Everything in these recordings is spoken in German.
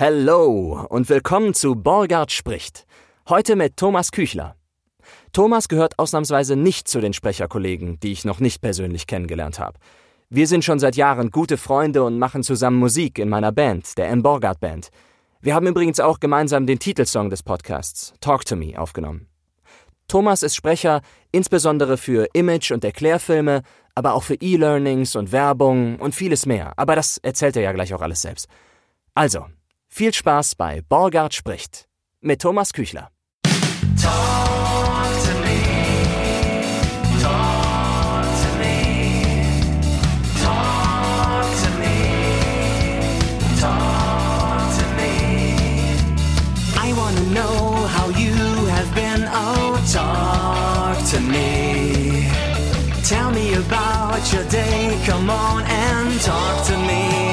Hello und willkommen zu Borgard spricht. Heute mit Thomas Küchler. Thomas gehört ausnahmsweise nicht zu den Sprecherkollegen, die ich noch nicht persönlich kennengelernt habe. Wir sind schon seit Jahren gute Freunde und machen zusammen Musik in meiner Band, der M. Borgard Band. Wir haben übrigens auch gemeinsam den Titelsong des Podcasts, Talk to Me, aufgenommen. Thomas ist Sprecher insbesondere für Image- und Erklärfilme, aber auch für E-Learnings und Werbung und vieles mehr. Aber das erzählt er ja gleich auch alles selbst. Also, viel Spaß bei Borgard spricht mit Thomas Küchler. Tell me about your day. Come on and talk to me.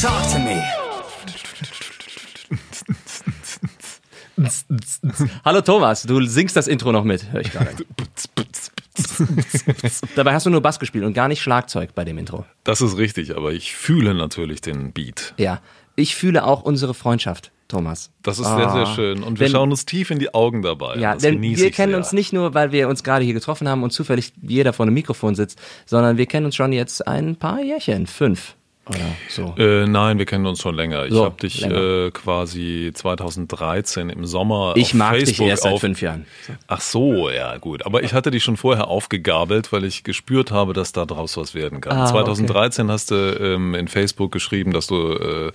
Talk to me. Hallo Thomas, du singst das Intro noch mit, höre ich gerade. Dabei hast du nur Bass gespielt und gar nicht Schlagzeug bei dem Intro. Das ist richtig, aber ich fühle natürlich den Beat. Ja, ich fühle auch unsere Freundschaft, Thomas. Das ist sehr, sehr schön. Und wir Denn- schauen uns tief in die Augen dabei. Ja, das denn wir kennen sehr. uns nicht nur, weil wir uns gerade hier getroffen haben und zufällig jeder vor einem Mikrofon sitzt, sondern wir kennen uns schon jetzt ein paar Jährchen, fünf oder so. Äh, nein, wir kennen uns schon länger. Ich So, habe dich äh, quasi 2013 im Sommer Ich auf mag dich Facebook erst seit auf fünf Jahren. Ach so, ja gut. Aber ich hatte dich schon vorher aufgegabelt, weil ich gespürt habe, dass da draus was werden kann. Ah, okay. 2013 hast du ähm, in Facebook geschrieben, dass du äh,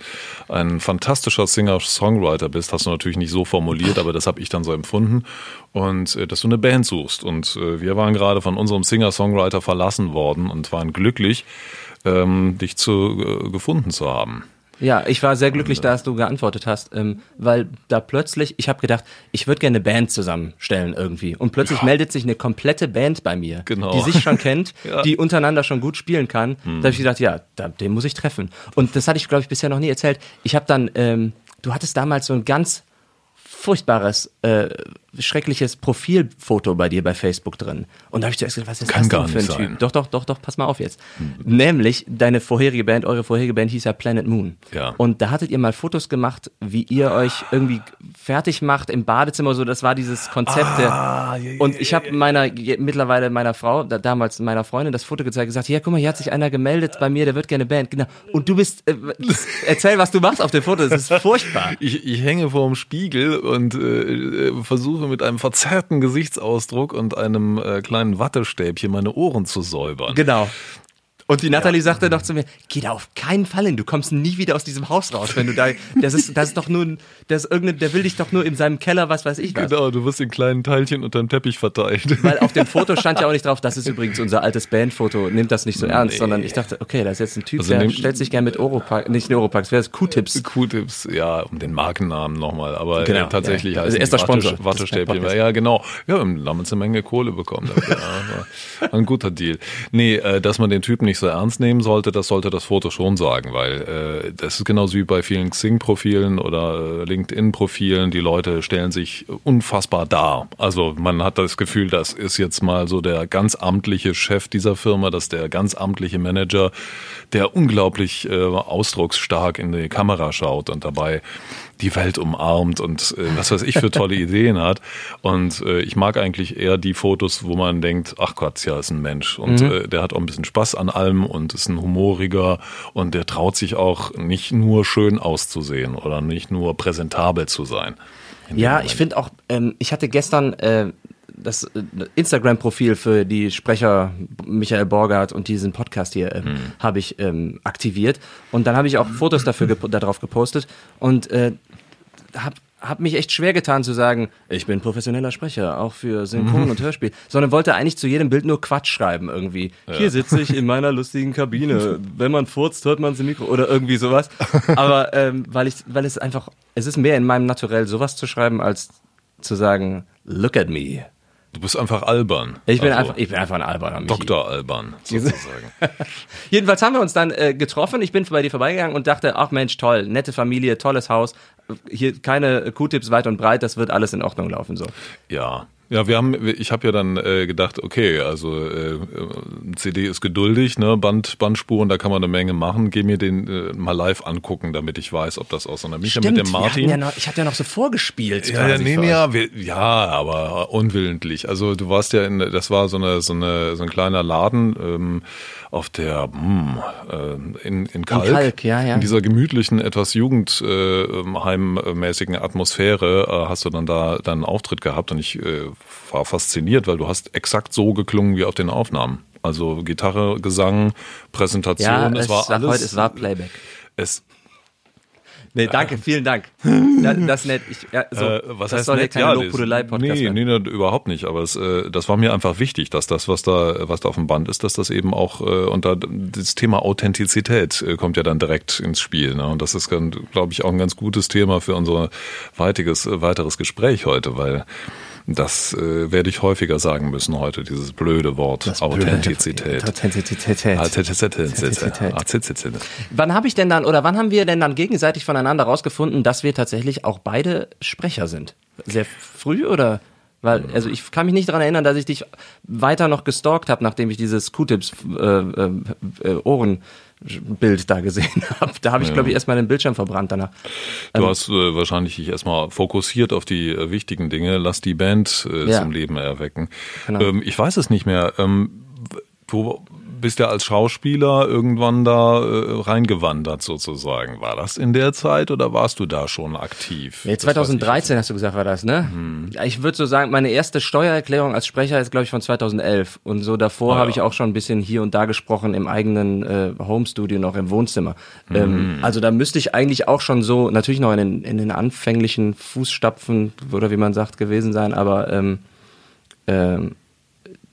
ein fantastischer Singer-Songwriter bist. Hast du natürlich nicht so formuliert, aber das habe ich dann so empfunden. Und äh, dass du eine Band suchst. Und äh, wir waren gerade von unserem Singer-Songwriter verlassen worden und waren glücklich, ähm, dich zu, äh, gefunden zu haben. Ja, ich war sehr glücklich, dass du geantwortet hast, ähm, weil da plötzlich, ich habe gedacht, ich würde gerne eine Band zusammenstellen irgendwie. Und plötzlich meldet sich eine komplette Band bei mir, Genau. die sich schon kennt, Ja. die untereinander schon gut spielen kann. Da habe ich gedacht, ja, da, den muss ich treffen. Und das hatte ich, glaube ich, bisher noch nie erzählt. Ich habe dann, ähm, du hattest damals so ein ganz furchtbares, äh, schreckliches Profilfoto bei dir bei Facebook drin. Und da habe ich zuerst gedacht, was ist Kann das denn für ein nicht Typ? sein. Doch, doch, doch, doch, pass mal auf jetzt. Nämlich, deine vorherige Band, eure vorherige Band hieß ja Planet Moon. Ja. Und da hattet ihr mal Fotos gemacht, wie ihr euch irgendwie fertig macht im Badezimmer, so das war dieses Konzept. Ah, und ich habe meiner, mittlerweile meiner Frau, da, damals meiner Freundin, das Foto gezeigt, gesagt, ja, guck mal, hier hat sich einer gemeldet bei mir, der wird gerne Band. Genau. Und du bist, äh, erzähl, was du machst auf dem Foto, das ist furchtbar. Ich, ich hänge vor dem Spiegel und äh, äh, versuche mit einem verzerrten Gesichtsausdruck und einem äh, kleinen Wattestäbchen meine Ohren zu säubern. Genau. Und die Nathalie sagte doch zu mir, geh da auf keinen Fall hin, du kommst nie wieder aus diesem Haus raus, wenn du da, das ist, das ist doch nur, das ist irgendeine, der will dich doch nur in seinem Keller, was weiß ich was. Genau, du wirst in kleinen Teilchen unterm Teppich verteilt. Weil auf dem Foto stand ja auch nicht drauf, das ist übrigens unser altes Bandfoto, nimmt das nicht so ernst, Nee. sondern ich dachte, okay, da ist jetzt ein Typ, Also der stellt sich gern mit Oropax, nicht Oropax, wer ist Q-Tips? Q-Tips, ja, um den Markennamen nochmal, aber Genau, äh, tatsächlich ja. heißen Also erster Sponsor Watte, Wattestäbchen. Podcasts. Ja, genau. Ja, wir haben damals eine Menge Kohle bekommen. Dafür, ja, ein guter Deal. Nee, äh, dass man den Typen nicht so ernst nehmen sollte, das sollte das Foto schon sagen, weil äh, das ist genauso wie bei vielen Xing-Profilen oder äh, LinkedIn-Profilen. Die Leute stellen sich unfassbar dar. Also man hat das Gefühl, das ist jetzt mal so der ganz amtliche Chef dieser Firma, das ist der ganz amtliche Manager, der unglaublich äh, ausdrucksstark in die Kamera schaut und dabei die Welt umarmt und äh, was weiß ich für tolle Ideen hat. Und äh, ich mag eigentlich eher die Fotos, wo man denkt, ach Gott, ja, ist ein Mensch. Und äh, der hat auch ein bisschen Spaß an allem und ist ein humoriger und der traut sich auch nicht nur schön auszusehen oder nicht nur präsentabel zu sein. Ja, ich finde auch, ähm, ich hatte gestern äh, das äh, Instagram-Profil für die Sprecher Michael Borgert und diesen Podcast hier ähm, habe ich ähm, aktiviert. Und dann habe ich auch Fotos dafür gep darauf gepostet. Und äh, habe hab mich echt schwer getan zu sagen, ich bin professioneller Sprecher, auch für Synchron und Hörspiel, sondern wollte eigentlich zu jedem Bild nur Quatsch schreiben irgendwie. Hier sitze ich in meiner lustigen Kabine. Wenn man furzt, hört man es im Mikro oder irgendwie sowas. Aber ähm, weil ich, weil es einfach, es ist mehr in meinem Naturell, sowas zu schreiben, als zu sagen, look at me. Du bist einfach albern. Ich bin Also, einfach, ich bin einfach ein alberner Michi. Dr. Alban, sozusagen. Jedenfalls haben wir uns dann äh, getroffen. Ich bin bei dir vorbeigegangen und dachte, ach Mensch, toll, nette Familie, tolles Haus. Hier keine Q-Tips weit und breit, das wird alles in Ordnung laufen so. Ja. Ja, wir haben, ich habe ja dann äh, gedacht, okay, also äh, CD ist geduldig, ne, Band, Bandspuren, da kann man eine Menge machen. Geh mir den äh, mal live angucken, damit ich weiß, ob das aus so einer Micha mit dem Martin. ja noch, ich hatte ja noch so vorgespielt. Ja, ja, quasi nee, ja, wir, ja, aber unwillentlich. Also du warst ja in, das war so eine, so eine, so ein kleiner Laden ähm, auf der hm, äh, in, in Kalk, Kalk, ja, ja. in dieser gemütlichen, etwas Jugendheimmäßigen Atmosphäre äh, hast du dann da deinen Auftritt gehabt und ich äh, war fasziniert, weil du hast exakt so geklungen wie auf den Aufnahmen. Also Gitarre, Gesang, Präsentation, Ja, es, es, war alles. heute, es war Playback. es, Nee, danke, vielen Dank. Da- Das ist nett. Ich, ja, so, Äh, was das heißt soll ja nett? keine Ja, Lobhudelei-Podcast nee, nee, nee, überhaupt nicht. Aber es, äh, das war mir einfach wichtig, dass das, was da, was da auf dem Band ist, dass das eben auch äh, und da das Thema Authentizität äh, kommt ja dann direkt ins Spiel. Ne? Und das ist, glaube ich, auch ein ganz gutes Thema für unser weitiges, äh, weiteres Gespräch heute, weil das äh, werde ich häufiger sagen müssen heute, dieses blöde Wort Authentizität. Authentizität. Authentizität. Wann habe ich denn dann, oder wann haben wir denn dann gegenseitig voneinander rausgefunden, dass wir tatsächlich auch beide Sprecher sind? Sehr früh oder? Weil, also ich kann mich nicht daran erinnern, dass ich dich weiter noch gestalkt habe, nachdem ich dieses Q-Tips äh, äh, äh, Ohrenbild da gesehen habe. Da habe ich, glaube ich, erstmal den Bildschirm verbrannt danach. Du hast äh, wahrscheinlich dich erstmal fokussiert auf die äh, wichtigen Dinge, lass die Band äh, Ja. zum Leben erwecken. Genau. Ähm, ich weiß es nicht mehr. Ähm, du bist ja als Schauspieler irgendwann da äh, reingewandert sozusagen. War das in der Zeit oder warst du da schon aktiv? Nee, Das weiß ich 2013 hast du gesagt, war das, ne? Hm. Ich würde so sagen, meine erste Steuererklärung als Sprecher ist, glaube ich, von 2011. Und so davor Ah, habe ja. ich auch schon ein bisschen hier und da gesprochen im eigenen äh, Homestudio noch im Wohnzimmer. Hm. Ähm, also da müsste ich eigentlich auch schon so, natürlich noch in den, in den anfänglichen Fußstapfen oder wie man sagt, gewesen sein, aber ähm, ähm,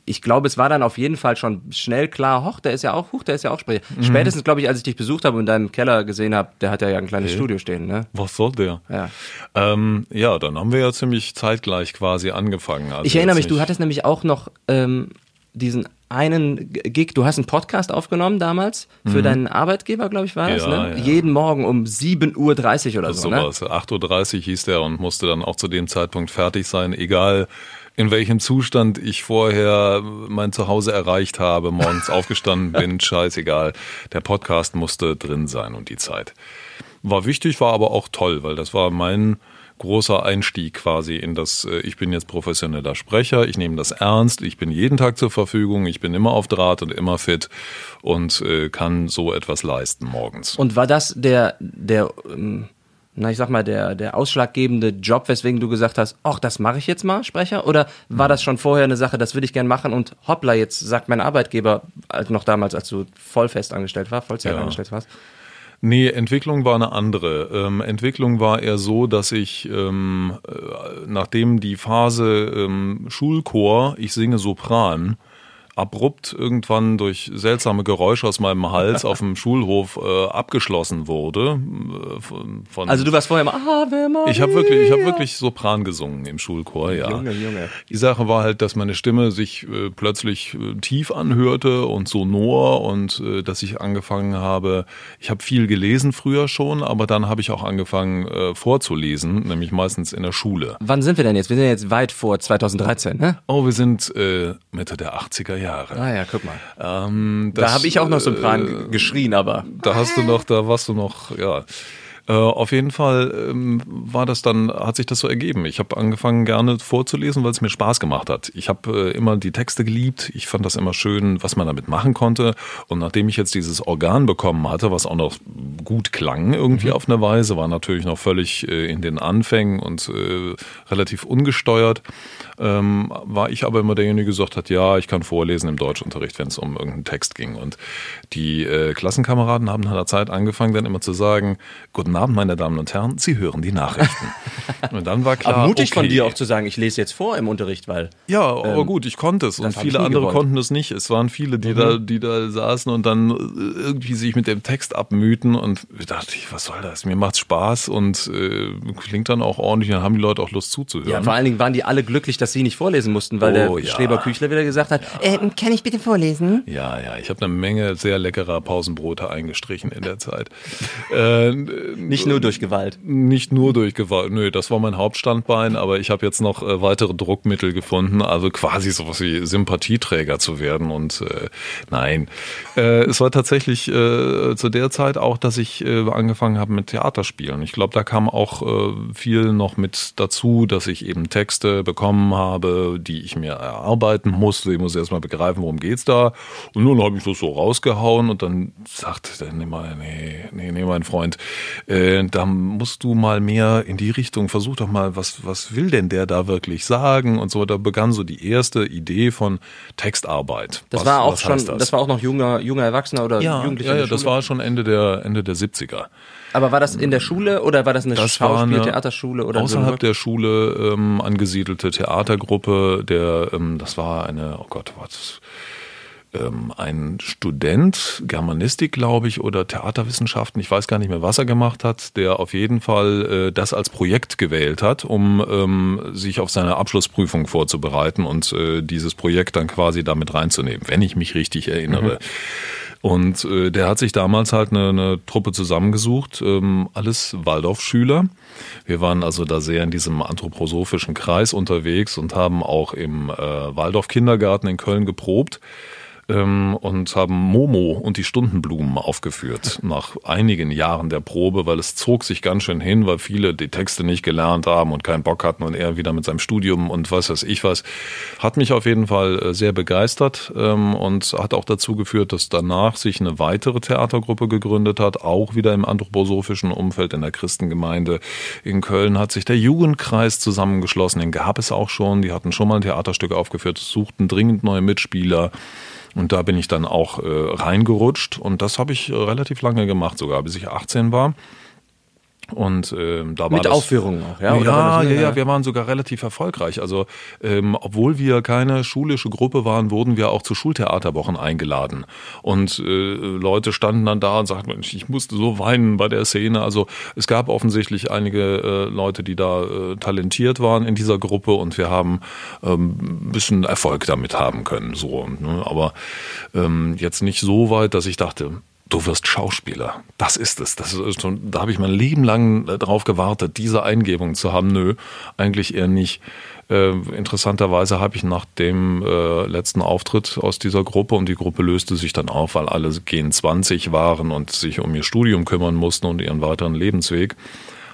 ich glaube, es war dann auf jeden Fall schon schnell klar, hoch, der ist ja auch, huch, der ist ja auch Sprecher. Mhm. Spätestens, glaube ich, als ich dich besucht habe und in deinem Keller gesehen habe, der hat ja ein kleines Studio stehen, ne? Was soll der? Ja. Ähm, ja, dann haben wir ja ziemlich zeitgleich quasi angefangen. Also Ich erinnere mich, du nicht- hattest nämlich auch noch ähm, diesen einen Gig, du hast einen Podcast aufgenommen damals für deinen Arbeitgeber, glaube ich, war das, Mhm. Ja, ne? ja. Jeden Morgen um 7.30 Uhr oder so, ne? sowas. 8.30 Uhr hieß der und musste dann auch zu dem Zeitpunkt fertig sein, egal in welchem Zustand ich vorher mein Zuhause erreicht habe, morgens aufgestanden bin, scheißegal. Der Podcast musste drin sein und die Zeit. War wichtig, war aber auch toll, weil das war mein großer Einstieg quasi in das, äh, ich bin jetzt professioneller Sprecher, ich nehme das ernst, ich bin jeden Tag zur Verfügung, ich bin immer auf Draht und immer fit und äh, kann so etwas leisten morgens. Und war das der, der, ähm, na ich sag mal, der, der ausschlaggebende Job, weswegen du gesagt hast, ach, das mache ich jetzt mal, Sprecher? Oder war das schon vorher eine Sache, das würde ich gern machen und hoppla, jetzt sagt mein Arbeitgeber, halt noch damals, als du voll fest angestellt war, Vollzeit Ja. angestellt warst? Nee, Entwicklung war eine andere. Ähm, Entwicklung war eher so, dass ich, ähm, äh, nachdem die Phase ähm, Schulchor, ich singe Sopran, abrupt irgendwann durch seltsame Geräusche aus meinem Hals auf dem Schulhof äh, abgeschlossen wurde. Äh, von, von Also du warst vorher immer, Ave Maria. ich habe wirklich, ich habe wirklich Sopran gesungen im Schulchor, ja. Junge, Junge. Die Sache war halt, dass meine Stimme sich äh, plötzlich äh, tief anhörte und sonor und äh, dass ich angefangen habe, ich habe viel gelesen früher schon, aber dann habe ich auch angefangen äh, vorzulesen, nämlich meistens in der Schule. Wann sind wir denn jetzt? Wir sind jetzt weit vor 2013, ne? Oh, wir sind Mitte der 80er Jahre. Ah ja, guck mal. Ähm, Da das, habe ich auch noch äh, Sopran geschrien, aber da hast du noch, da warst du noch, ja. Äh, auf jeden Fall ähm, war das dann, hat sich das so ergeben. Ich habe angefangen gerne vorzulesen, weil es mir Spaß gemacht hat. Ich habe äh, immer die Texte geliebt. Ich fand das immer schön, was man damit machen konnte. Und nachdem ich jetzt dieses Organ bekommen hatte, was auch noch gut klang irgendwie auf eine Weise, war natürlich noch völlig äh, in den Anfängen und äh, relativ ungesteuert, ähm, war ich aber immer derjenige, der gesagt hat, ja, ich kann vorlesen im Deutschunterricht, wenn es um irgendeinen Text ging. Und die äh, Klassenkameraden haben nach einer Zeit angefangen, dann immer zu sagen, guten Abend, meine Damen und Herren, Sie hören die Nachrichten. und dann war klar, aber mutig von okay. dir auch zu sagen, ich lese jetzt vor im Unterricht, weil Ja, aber gut, ich konnte es und viele andere gewollt. Mhm. konnten es nicht. Es waren viele, die da, die da saßen und dann äh, irgendwie sich mit dem Text abmühten und ich dachte, ich, was soll das? Mir macht's Spaß und äh, klingt dann auch ordentlich, dann haben die Leute auch Lust zuzuhören. ja, vor allen Dingen waren die alle glücklich, dass sie nicht vorlesen mussten, weil Oh, der ja. Schreber Küchler wieder gesagt hat, äh, kann ich bitte vorlesen? Ja, ja, ich habe eine Menge sehr leckerer Pausenbrote eingestrichen in der Zeit. äh, Nicht nur durch Gewalt. Nicht nur durch Gewalt, nö, das war mein Hauptstandbein, aber ich habe jetzt noch äh, weitere Druckmittel gefunden, also quasi sowas wie Sympathieträger zu werden und äh, nein. Äh, es war tatsächlich äh, zu der Zeit auch, dass ich äh, angefangen habe mit Theaterspielen. Ich glaube, da kam auch äh, viel noch mit dazu, dass ich eben Texte bekommen habe, die ich mir erarbeiten musste. Ich muss erstmal begreifen, worum geht's da. Und nun habe ich das so rausgehauen und dann sagte nee, mal, nee, nee, nee, mein Freund, äh, da musst du mal mehr in die Richtung, versuch doch mal, was, was will denn der da wirklich sagen und so. Da begann so die erste Idee von Textarbeit. Das was, war auch schon, heißt das? war auch noch junger, junger Erwachsener oder ja, Jugendlicher. ja, ja, das war schon Ende der, Ende der 70er. Aber war das in der Schule oder war das eine Das Schauspiel-Theaterschule oder so? außerhalb der Schule ähm, angesiedelte Theatergruppe, der, ähm, das war eine, oh Gott, was, ähm, ein Student, Germanistik, glaube ich, oder Theaterwissenschaften, ich weiß gar nicht mehr, was er gemacht hat, der auf jeden Fall äh, das als Projekt gewählt hat, um ähm, sich auf seine Abschlussprüfung vorzubereiten und äh, dieses Projekt dann quasi damit reinzunehmen, wenn ich mich richtig erinnere. Und äh, der hat sich damals halt eine, eine Truppe zusammengesucht, ähm, alles Waldorfschüler. Wir waren also da sehr in diesem anthroposophischen Kreis unterwegs und haben auch im äh, Waldorf-Kindergarten in Köln geprobt ähm, und haben Momo und die Stundenblumen aufgeführt nach einigen Jahren der Probe, weil es zog sich ganz schön hin, weil viele die Texte nicht gelernt haben und keinen Bock hatten und er wieder mit seinem Studium und was weiß ich was. Hat mich auf jeden Fall äh, sehr begeistert ähm, und hat auch dazu geführt, dass danach sich eine weitere Theatergruppe gegründet hat, auch wieder im anthroposophischen Umfeld in der Christengemeinde. In Köln hat sich der Jugendkreis zusammengeschlossen, den gab es auch schon, die hatten schon mal ein Theaterstück aufgeführt, suchten dringend neue Mitspieler. Und da bin ich dann auch äh, reingerutscht und das habe ich äh, relativ lange gemacht, sogar bis ich 18 war. Und ähm, da war Mit das, Aufführungen auch, ja? Ja, ja, ja, wir waren sogar relativ erfolgreich. Also ähm, obwohl wir keine schulische Gruppe waren, wurden wir auch zu Schultheaterwochen eingeladen. Und äh, Leute standen dann da und sagten, ich musste so weinen bei der Szene. Also es gab offensichtlich einige äh, Leute, die da äh, talentiert waren in dieser Gruppe und wir haben ähm, ein bisschen Erfolg damit haben können. So, ne? Aber ähm, jetzt nicht so weit, dass ich dachte, du wirst Schauspieler. Das ist es. Das ist da habe ich mein Leben lang äh, drauf gewartet, diese Eingebung zu haben. Nö, eigentlich eher nicht. Äh, interessanterweise habe ich nach dem äh, letzten Auftritt aus dieser Gruppe und die Gruppe löste sich dann auf, weil alle gen 20 waren und sich um ihr Studium kümmern mussten und ihren weiteren Lebensweg,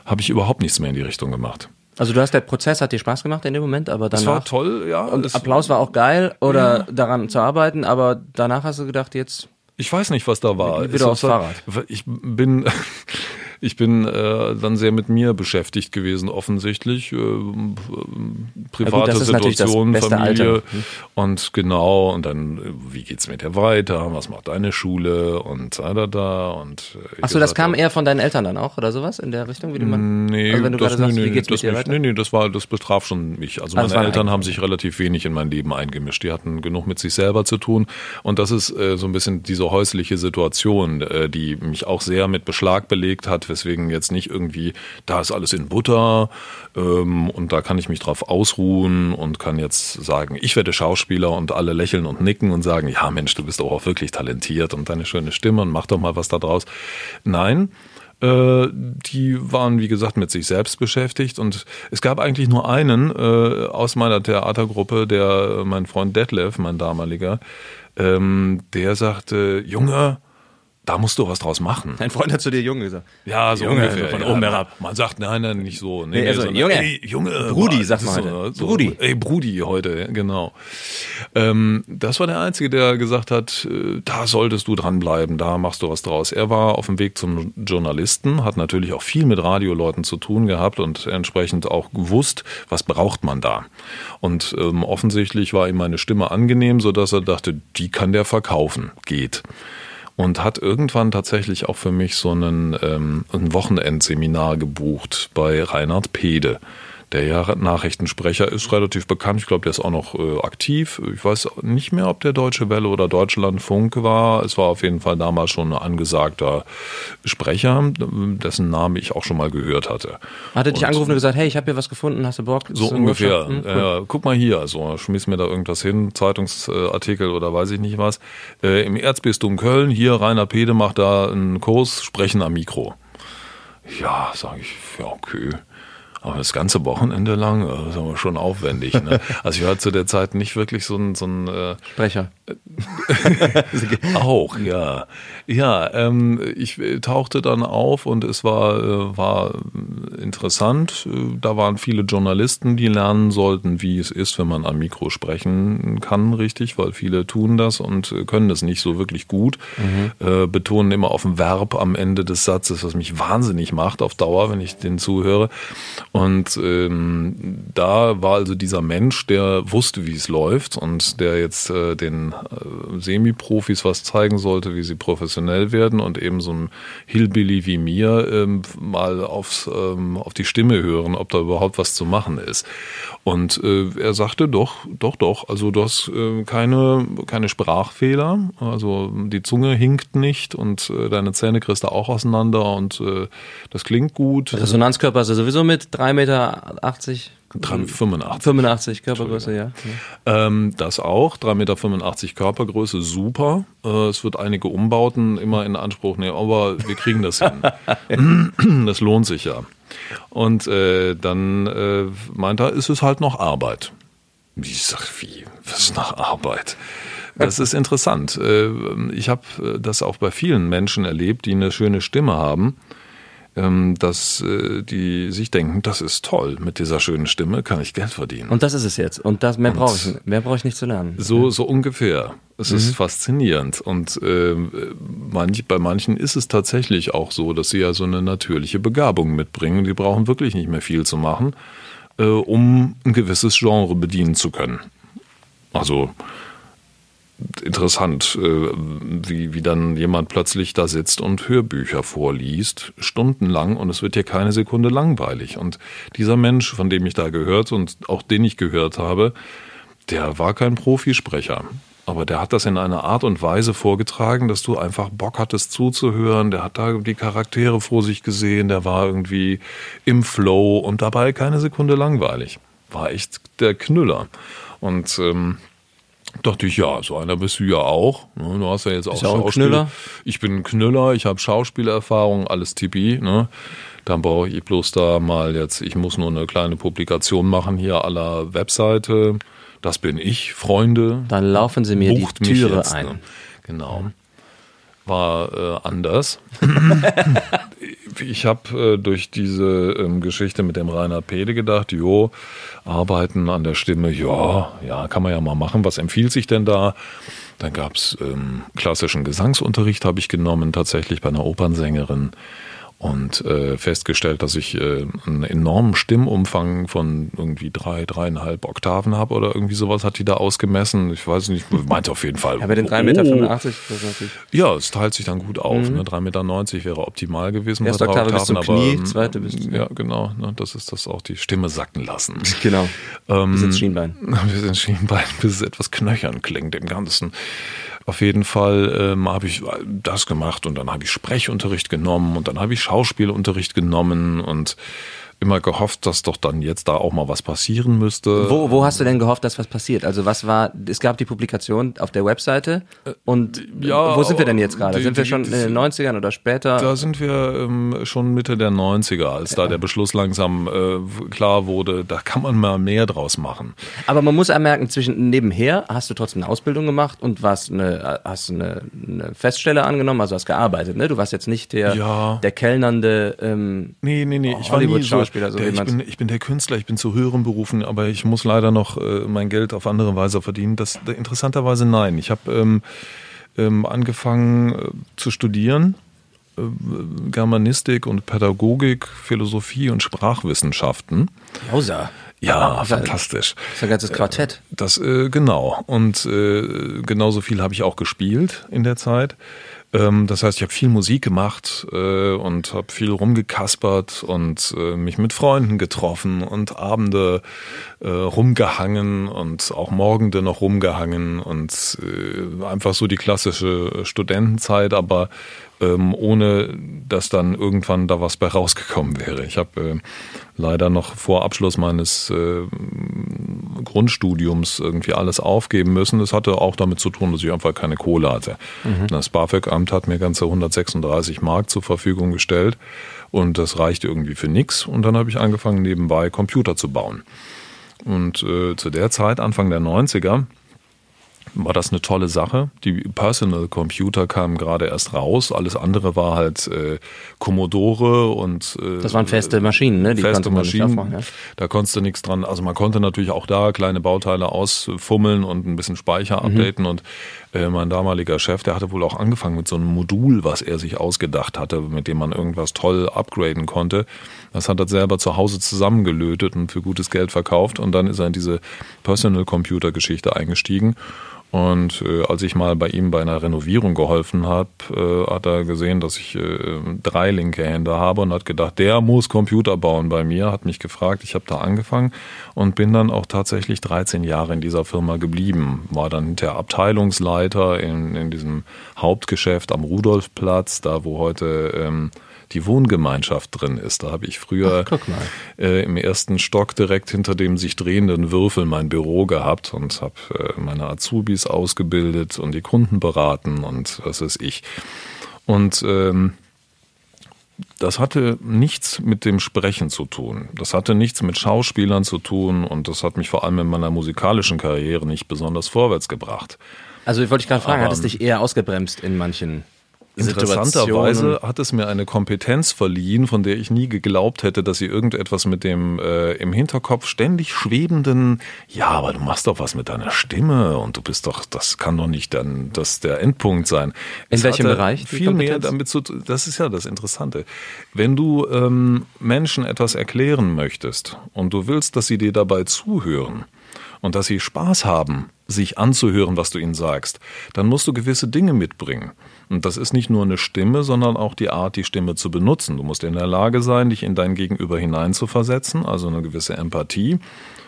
habe ich überhaupt nichts mehr in die Richtung gemacht. Also du hast der Prozess hat dir Spaß gemacht in dem Moment, aber danach Das war toll, ja. und es- Applaus war auch geil oder daran zu arbeiten, aber danach hast du gedacht, jetzt Ich weiß nicht, was da war. War- Fahrrad. Ich bin, ich bin äh, dann sehr mit mir beschäftigt gewesen, offensichtlich. Äh, private das Situation, Familie. Alter. Und genau, und dann, wie geht's mit dir weiter? Was macht deine Schule? Und da, da, da. Und, äh, Achso, das kam eher von deinen Eltern dann auch oder sowas in der Richtung, wie du man Nee, also wenn du das, gerade sagst, nee, wie nee, geht's das mit dir nicht. weiter? Nee, nee, das war, das betraf schon mich. Also das meine Eltern haben sich relativ wenig in mein Leben eingemischt. Die hatten genug mit sich selber zu tun. Und das ist äh, so ein bisschen diese häusliche Situation, äh, die mich auch sehr mit Beschlag belegt hat, weswegen jetzt nicht irgendwie, da ist alles in Butter ähm, und da kann ich mich drauf ausruhen und kann jetzt sagen, ich werde Schauspieler und alle lächeln und nicken und sagen, ja Mensch, du bist doch auch wirklich talentiert und deine schöne Stimme und mach doch mal was da draus. Nein, äh, die waren, wie gesagt, mit sich selbst beschäftigt und es gab eigentlich nur einen äh, aus meiner Theatergruppe, der, äh, mein Freund Detlef, mein damaliger, ähm, der sagte, Junge, da musst du was draus machen. Dein Freund hat zu dir Junge gesagt. Ja, so Junge, ungefähr. von ja. oben herab. Man sagt, nein, nein, nicht so. Nee, Nee, also, sondern, Junge. Ey, Junge. Brudi, sagt man so, heute. so, Brudi. Ey, Brudi heute, genau. Ähm, das war der Einzige, der gesagt hat, äh, da solltest du dranbleiben, da machst du was draus. Er war auf dem Weg zum Journalisten, hat natürlich auch viel mit Radioleuten zu tun gehabt und entsprechend auch gewusst, was braucht man da. Und ähm, offensichtlich war ihm meine Stimme angenehm, sodass er dachte, die kann der verkaufen. Geht und hat irgendwann tatsächlich auch für mich so einen, ähm, ein Wochenendseminar gebucht bei Reinhard Pede. Der ja Nachrichtensprecher ist relativ bekannt. Ich glaube, der ist auch noch äh, aktiv. Ich weiß nicht mehr, ob der Deutsche Welle oder Deutschlandfunk war. Es war auf jeden Fall damals schon ein angesagter Sprecher, dessen Namen ich auch schon mal gehört hatte. Hat er dich angerufen und gesagt, hey, ich habe hier was gefunden, hast du Bock? so ungefähr. Hm, cool. äh, guck mal hier, so schmiss mir da irgendwas hin, Zeitungsartikel oder weiß ich nicht was. Äh, Im Erzbistum Köln, hier Rainer Pede macht da einen Kurs, Sprechen am Mikro. Ja, sage ich, ja, okay. Aber das ganze Wochenende lang, äh, das ist aber schon aufwendig. Ne? Also ich war zu der Zeit nicht wirklich so ein, so ein äh, Sprecher. auch, ja. Ja, ähm, ich äh, tauchte dann auf und es war, äh, war interessant. Äh, Da waren viele Journalisten, die lernen sollten, wie es ist, wenn man am Mikro sprechen kann, richtig, weil viele tun das und äh, können das nicht so wirklich gut. Äh, betonen immer auf ein Verb am Ende des Satzes, was mich wahnsinnig macht auf Dauer, wenn ich den zuhöre. Und ähm, da war also dieser Mensch, der wusste, wie es läuft und der jetzt äh, den äh, Semi-Profis was zeigen sollte, wie sie professionell werden und eben so ein Hillbilly wie mir ähm, mal aufs, ähm, auf die Stimme hören, ob da überhaupt was zu machen ist. Und äh, er sagte, doch, doch, doch, also du hast äh, keine, keine Sprachfehler, also die Zunge hinkt nicht und äh, deine Zähne kriegst du auch auseinander und äh, das klingt gut. Resonanzkörper ist sowieso mit 3,80 Meter, 85. 85 Körpergröße, ja. Ähm, das auch, 3,85 Meter Körpergröße, super. Äh, es wird einige Umbauten immer in Anspruch nehmen, aber wir kriegen das hin. das lohnt sich ja. Und äh, dann äh, meint er, ist es halt noch Arbeit. Ich sag, wie? Was ist noch Arbeit? Das ist interessant. Äh, Ich habe das auch bei vielen Menschen erlebt, die eine schöne Stimme haben, dass äh, die sich denken, das ist toll, mit dieser schönen Stimme kann ich Geld verdienen. Und das ist es jetzt. Und das mehr brauche ich, mehr brauche ich nicht zu lernen. So, so ungefähr. Es ist faszinierend. Und äh, manch, bei manchen ist es tatsächlich auch so, dass sie ja so eine natürliche Begabung mitbringen. Die brauchen wirklich nicht mehr viel zu machen, äh, um ein gewisses Genre bedienen zu können. Also interessant, äh, wie, wie dann jemand plötzlich da sitzt und Hörbücher vorliest, stundenlang, und es wird dir keine Sekunde langweilig. Und dieser Mensch, von dem ich da gehört und auch den ich gehört habe, der war kein Profisprecher. Aber der hat das in einer Art und Weise vorgetragen, dass du einfach Bock hattest zuzuhören. Der hat da die Charaktere vor sich gesehen, der war irgendwie im Flow und dabei keine Sekunde langweilig. War echt der Knüller. Und ähm, dachte ich, ja, so einer bist du ja auch. Ne, Du hast ja jetzt auch ja auch Knüller. Ich bin ein Knüller, ich habe Schauspielerfahrung, alles tippi. Ne? Dann brauche ich bloß da mal jetzt, ich muss nur eine kleine Publikation machen hier aller Webseite. Das bin ich, Freunde. Dann laufen sie mir Bucht die Türe jetzt, ein. Ne? Genau. War äh, anders. ich habe äh, durch diese ähm, Geschichte mit dem Rainer Pede gedacht, jo, arbeiten an der Stimme, ja, ja, kann man ja mal machen. Was empfiehlt sich denn da? Dann gab's ähm, klassischen Gesangsunterricht, habe ich genommen, tatsächlich bei einer Opernsängerin und äh, festgestellt, dass ich äh, einen enormen Stimmumfang von irgendwie drei, dreieinhalb Oktaven habe oder irgendwie sowas hat die da ausgemessen. Ich weiß nicht, meinte auf jeden Fall. Ja, bei den 3,85 Meter, ist natürlich. Ja, es teilt sich dann gut auf. Ne? 3,90 Meter wäre optimal gewesen. bei Erste drei Oktave bis zum Oktaven, Knie, ähm, zweite bis- Ja, genau. Ne? Das ist das auch, die Stimme sacken lassen. Genau. Ähm, Bis ins Schienbein. Wir sind Schienbein, bis es etwas knöchern klingt im Ganzen. Auf jeden Fall ähm, habe ich das gemacht und dann habe ich Sprechunterricht genommen und dann habe ich Schauspielunterricht genommen und immer gehofft, dass doch dann jetzt da auch mal was passieren müsste. Wo, wo hast du denn gehofft, dass was passiert? Also was war, es gab die Publikation auf der Webseite und Äh, ja, wo sind wir denn jetzt gerade? die- Sind wir die- schon in den 90ern oder später? Da sind wir ähm, schon Mitte der 90er, als da der Beschluss langsam äh, klar wurde, da kann man mal mehr draus machen. Aber man muss anmerken, zwischen nebenher hast du trotzdem eine Ausbildung gemacht und warst eine, hast eine, eine Feststelle angenommen, also hast gearbeitet, ne? Du warst jetzt nicht der, Ja. der kellnernde ähm, Nee, nee, nee, ich war nie so, Hollywood-Schauspieler, so der, ich, bin, ich bin der Künstler, ich bin zu höheren Berufen, aber ich muss leider noch äh, mein Geld auf andere Weise verdienen. Das interessanterweise nein. Ich habe ähm, ähm, angefangen äh, zu studieren. äh, Germanistik und Pädagogik, Philosophie und Sprachwissenschaften. Hauser. Ja, das ist fantastisch. Das ist ein ganzes Quartett. Das äh, genau. Und äh, genauso viel habe ich auch gespielt in der Zeit. Ähm, das heißt, ich habe viel Musik gemacht äh, und habe viel rumgekaspert und äh, mich mit Freunden getroffen und Abende äh, rumgehangen und auch Morgende noch rumgehangen und äh, einfach so die klassische Studentenzeit, aber ähm, ohne dass dann irgendwann da was bei rausgekommen wäre. Ich habe äh, leider noch vor Abschluss meines äh, Grundstudiums irgendwie alles aufgeben müssen. Das hatte auch damit zu tun, dass ich einfach keine Kohle hatte. Das BAföG-Amt hat mir ganze 136 Mark zur Verfügung gestellt und das reichte irgendwie für nichts. Und dann habe ich angefangen, nebenbei Computer zu bauen. Und äh, zu der Zeit, Anfang der 90er, war das eine tolle Sache. Die Personal Computer kamen gerade erst raus. Alles andere war halt äh, Commodore und äh, Das waren feste Maschinen, ne? Die feste Maschinen. aufmachen, ja. Da konntest du nichts dran. Also man konnte natürlich auch da kleine Bauteile ausfummeln und ein bisschen Speicher Mhm. updaten. Und äh, mein damaliger Chef, der hatte wohl auch angefangen mit so einem Modul, was er sich ausgedacht hatte, mit dem man irgendwas toll upgraden konnte. Das hat er selber zu Hause zusammengelötet und für gutes Geld verkauft. Und dann ist er in diese Personal Computer Geschichte eingestiegen. Und äh, als ich mal bei ihm bei einer Renovierung geholfen habe, äh, hat er gesehen, dass ich äh, drei linke Hände habe und hat gedacht, der muss Computer bauen bei mir, hat mich gefragt, ich habe da angefangen und bin dann auch tatsächlich 13 Jahre in dieser Firma geblieben. War dann hinterher Abteilungsleiter in, in diesem Hauptgeschäft am Rudolfplatz, da wo heute ähm, die Wohngemeinschaft drin ist. Da habe ich früher Ach, äh, im ersten Stock direkt hinter dem sich drehenden Würfel mein Büro gehabt und habe äh, meine Azubis ausgebildet und die Kunden beraten und was weiß ich. Und ähm, das hatte nichts mit dem Sprechen zu tun. Das hatte nichts mit Schauspielern zu tun und das hat mich vor allem in meiner musikalischen Karriere nicht besonders vorwärts gebracht. Also ich wollte dich gerade fragen, Aber- hat es dich eher ausgebremst in manchen Interessanterweise hat es mir eine Kompetenz verliehen, von der ich nie geglaubt hätte, dass sie irgendetwas mit dem äh, im Hinterkopf ständig schwebenden, ja, aber du machst doch was mit deiner Stimme und du bist doch, das kann doch nicht dann das der Endpunkt sein. In Es welchem Bereich, Viel mehr damit zu tun, das ist ja das Interessante. Wenn du ähm, Menschen etwas erklären möchtest und du willst, dass sie dir dabei zuhören, und dass sie Spaß haben, sich anzuhören, was du ihnen sagst, dann musst du gewisse Dinge mitbringen. Und das ist nicht nur eine Stimme, sondern auch die Art, die Stimme zu benutzen. Du musst in der Lage sein, dich in dein Gegenüber hineinzuversetzen, also eine gewisse Empathie,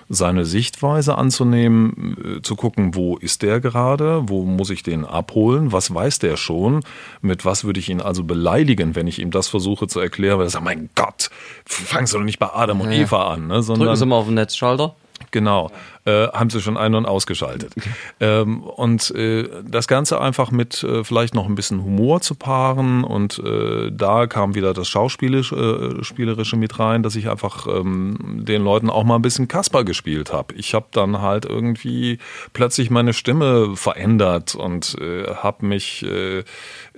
seine Sichtweise anzunehmen, äh, zu gucken, wo ist der gerade, wo muss ich den abholen, was weiß der schon, mit was würde ich ihn also beleidigen, wenn ich ihm das versuche zu erklären, weil er sagt, mein Gott, fangst du doch nicht bei Adam und Ja. Eva an, ne, sondern Drücken Sie mal auf den Netzschalter. Genau, äh, haben sie schon ein- und ausgeschaltet. Ähm, und äh, das Ganze einfach mit äh, vielleicht noch ein bisschen Humor zu paaren und äh, da kam wieder das Schauspielerische äh, mit rein, dass ich einfach ähm, den Leuten auch mal ein bisschen Kasper gespielt habe. Ich habe dann halt irgendwie plötzlich meine Stimme verändert und habe mich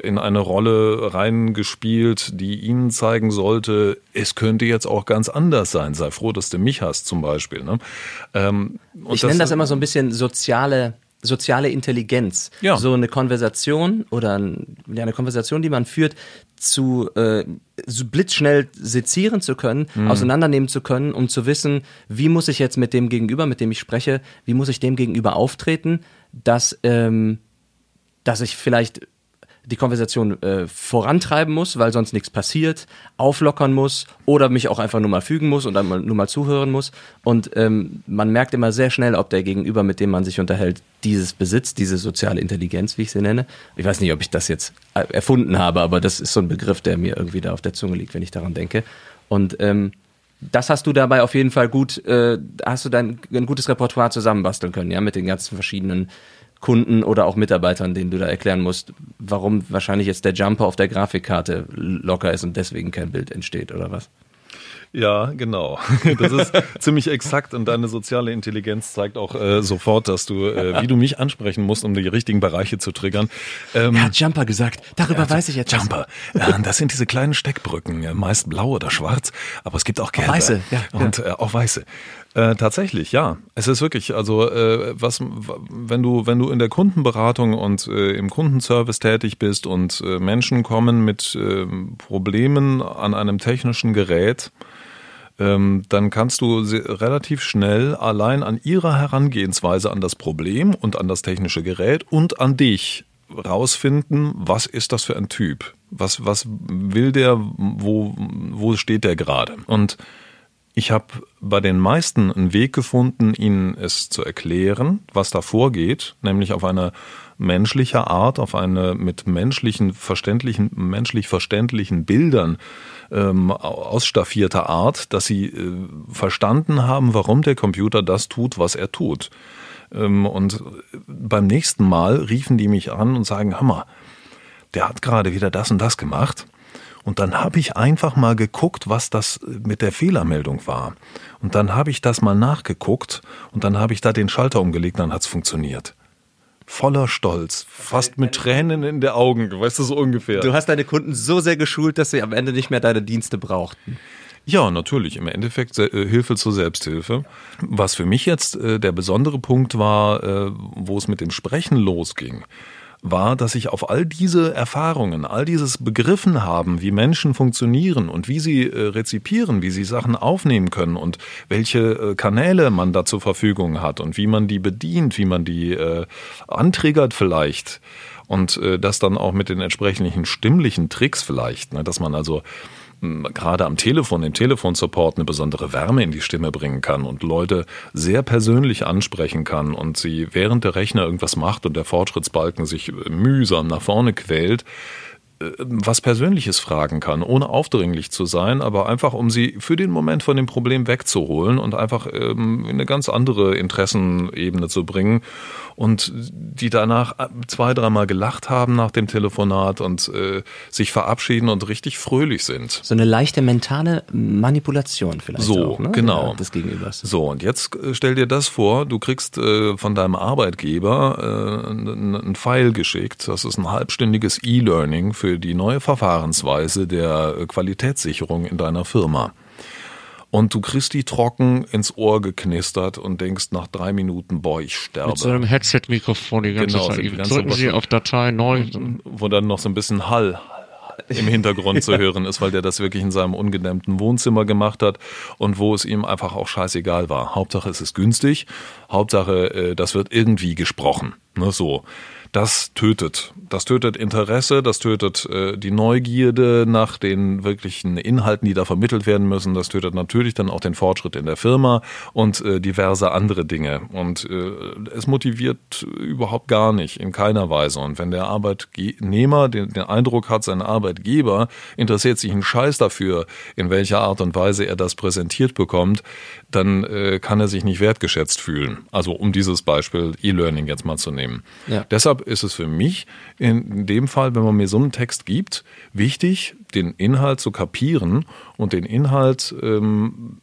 in eine Rolle reingespielt, die ihnen zeigen sollte, es könnte jetzt auch ganz anders sein. Sei froh, dass du mich hast, zum Beispiel. Ne? Ähm, Ich nenne das immer so ein bisschen soziale soziale Intelligenz. Ja. So eine Konversation oder ein, ja, eine Konversation, die man führt, zu äh, so blitzschnell sezieren zu können, Mhm. auseinandernehmen zu können, um zu wissen, wie muss ich jetzt mit dem Gegenüber, mit dem ich spreche, wie muss ich dem Gegenüber auftreten, dass ähm, dass ich vielleicht die Konversation äh, vorantreiben muss, weil sonst nichts passiert, auflockern muss oder mich auch einfach nur mal fügen muss und einmal nur mal zuhören muss. Und ähm, man merkt immer sehr schnell, ob der Gegenüber, mit dem man sich unterhält, dieses besitzt, diese soziale Intelligenz, wie ich sie nenne. Ich weiß nicht, ob ich das jetzt äh, erfunden habe, aber das ist so ein Begriff, der mir irgendwie da auf der Zunge liegt, wenn ich daran denke. Und ähm, das hast du dabei auf jeden Fall gut, äh, hast du dein ein gutes Repertoire zusammenbasteln können, ja, mit den ganzen verschiedenen Kunden oder auch Mitarbeitern, denen du da erklären musst, warum wahrscheinlich jetzt der Jumper auf der Grafikkarte locker ist und deswegen kein Bild entsteht oder was? Ja, genau. Das ist ziemlich exakt und deine soziale Intelligenz zeigt auch äh, sofort, dass du, äh, wie du mich ansprechen musst, um die richtigen Bereiche zu triggern. Ähm, Er hat Jumper gesagt. Darüber weiß ich jetzt. Jumper. Ja, das sind diese kleinen Steckbrücken, meist blau oder schwarz, aber es gibt auch gelbe. weiße, ja, Und äh, auch weiße. Äh, tatsächlich, ja. Es ist wirklich, also äh, was, wenn du, wenn du in der Kundenberatung und äh, im Kundenservice tätig bist und äh, Menschen kommen mit äh, Problemen an einem technischen Gerät, ähm, dann kannst du relativ schnell allein an ihrer Herangehensweise an das Problem und an das technische Gerät und an dich rausfinden, was ist das für ein Typ? Was, was will der, wo, wo steht der gerade? Und Ich habe bei den meisten einen Weg gefunden, ihnen es zu erklären, was da vorgeht, nämlich auf eine menschliche Art, auf eine mit menschlichen verständlichen, menschlich verständlichen Bildern ähm, ausstaffierte Art, dass sie äh, verstanden haben, warum der Computer das tut, was er tut. Ähm, und beim nächsten Mal riefen die mich an und sagen, Hammer, der hat gerade wieder das und das gemacht. Und dann habe ich einfach mal geguckt, was das mit der Fehlermeldung war. Und dann habe ich das mal nachgeguckt und dann habe ich da den Schalter umgelegt, dann hat's funktioniert. Voller Stolz, fast mit Tränen in den Augen, weißt du so ungefähr. Du hast deine Kunden so sehr geschult, dass sie am Ende nicht mehr deine Dienste brauchten. Ja, natürlich. Im Endeffekt äh, Hilfe zur Selbsthilfe. Was für mich jetzt äh, der besondere Punkt war, äh, wo es mit dem Sprechen losging, war, dass ich auf all diese Erfahrungen, all dieses Begriffen haben, wie Menschen funktionieren und wie sie äh, rezipieren, wie sie Sachen aufnehmen können und welche äh, Kanäle man da zur Verfügung hat und wie man die bedient, wie man die äh, antriggert vielleicht und äh, das dann auch mit den entsprechenden stimmlichen Tricks vielleicht, ne, dass man also gerade am Telefon, im Telefonsupport eine besondere Wärme in die Stimme bringen kann und Leute sehr persönlich ansprechen kann und sie während der Rechner irgendwas macht und der Fortschrittsbalken sich mühsam nach vorne quält, was Persönliches fragen kann, ohne aufdringlich zu sein, aber einfach um sie für den Moment von dem Problem wegzuholen und einfach ähm, in eine ganz andere Interessenebene zu bringen und die danach zwei, dreimal gelacht haben nach dem Telefonat und äh, sich verabschieden und richtig fröhlich sind. So eine leichte mentale Manipulation vielleicht So, auch, ne? genau. Ja, des Gegenübers. So, und jetzt äh, stell dir das vor, du kriegst äh, von deinem Arbeitgeber äh, einen File geschickt. Das ist ein halbstündiges E-Learning für die neue Verfahrensweise der äh, Qualitätssicherung in deiner Firma. Und du kriegst die trocken ins Ohr geknistert und denkst nach drei Minuten, boah, ich sterbe. Mit so einem Headset-Mikrofon die ganze Genau, Zeit. die ganze Drücken Sie auf Datei neu. wo dann noch so ein bisschen Hall im Hintergrund zu hören ist, weil der das wirklich in seinem ungedämmten Wohnzimmer gemacht hat und wo es ihm einfach auch scheißegal war. Hauptsache es ist günstig, Hauptsache äh, das wird irgendwie gesprochen. Ne, so. Das tötet. Das tötet Interesse, das tötet äh, die Neugierde nach den wirklichen Inhalten, die da vermittelt werden müssen. Das tötet natürlich dann auch den Fortschritt in der Firma und äh, diverse andere Dinge. Und äh, es motiviert überhaupt gar nicht, in keiner Weise. Und wenn der Arbeitnehmer den, den Eindruck hat, sein Arbeitgeber interessiert sich einen Scheiß dafür, in welcher Art und Weise er das präsentiert bekommt, dann äh, kann er sich nicht wertgeschätzt fühlen. Also um dieses Beispiel E-Learning jetzt mal zu nehmen. Ja. Deshalb ist es für mich in dem Fall, wenn man mir so einen Text gibt, wichtig, den Inhalt zu kapieren und den Inhalt ähm,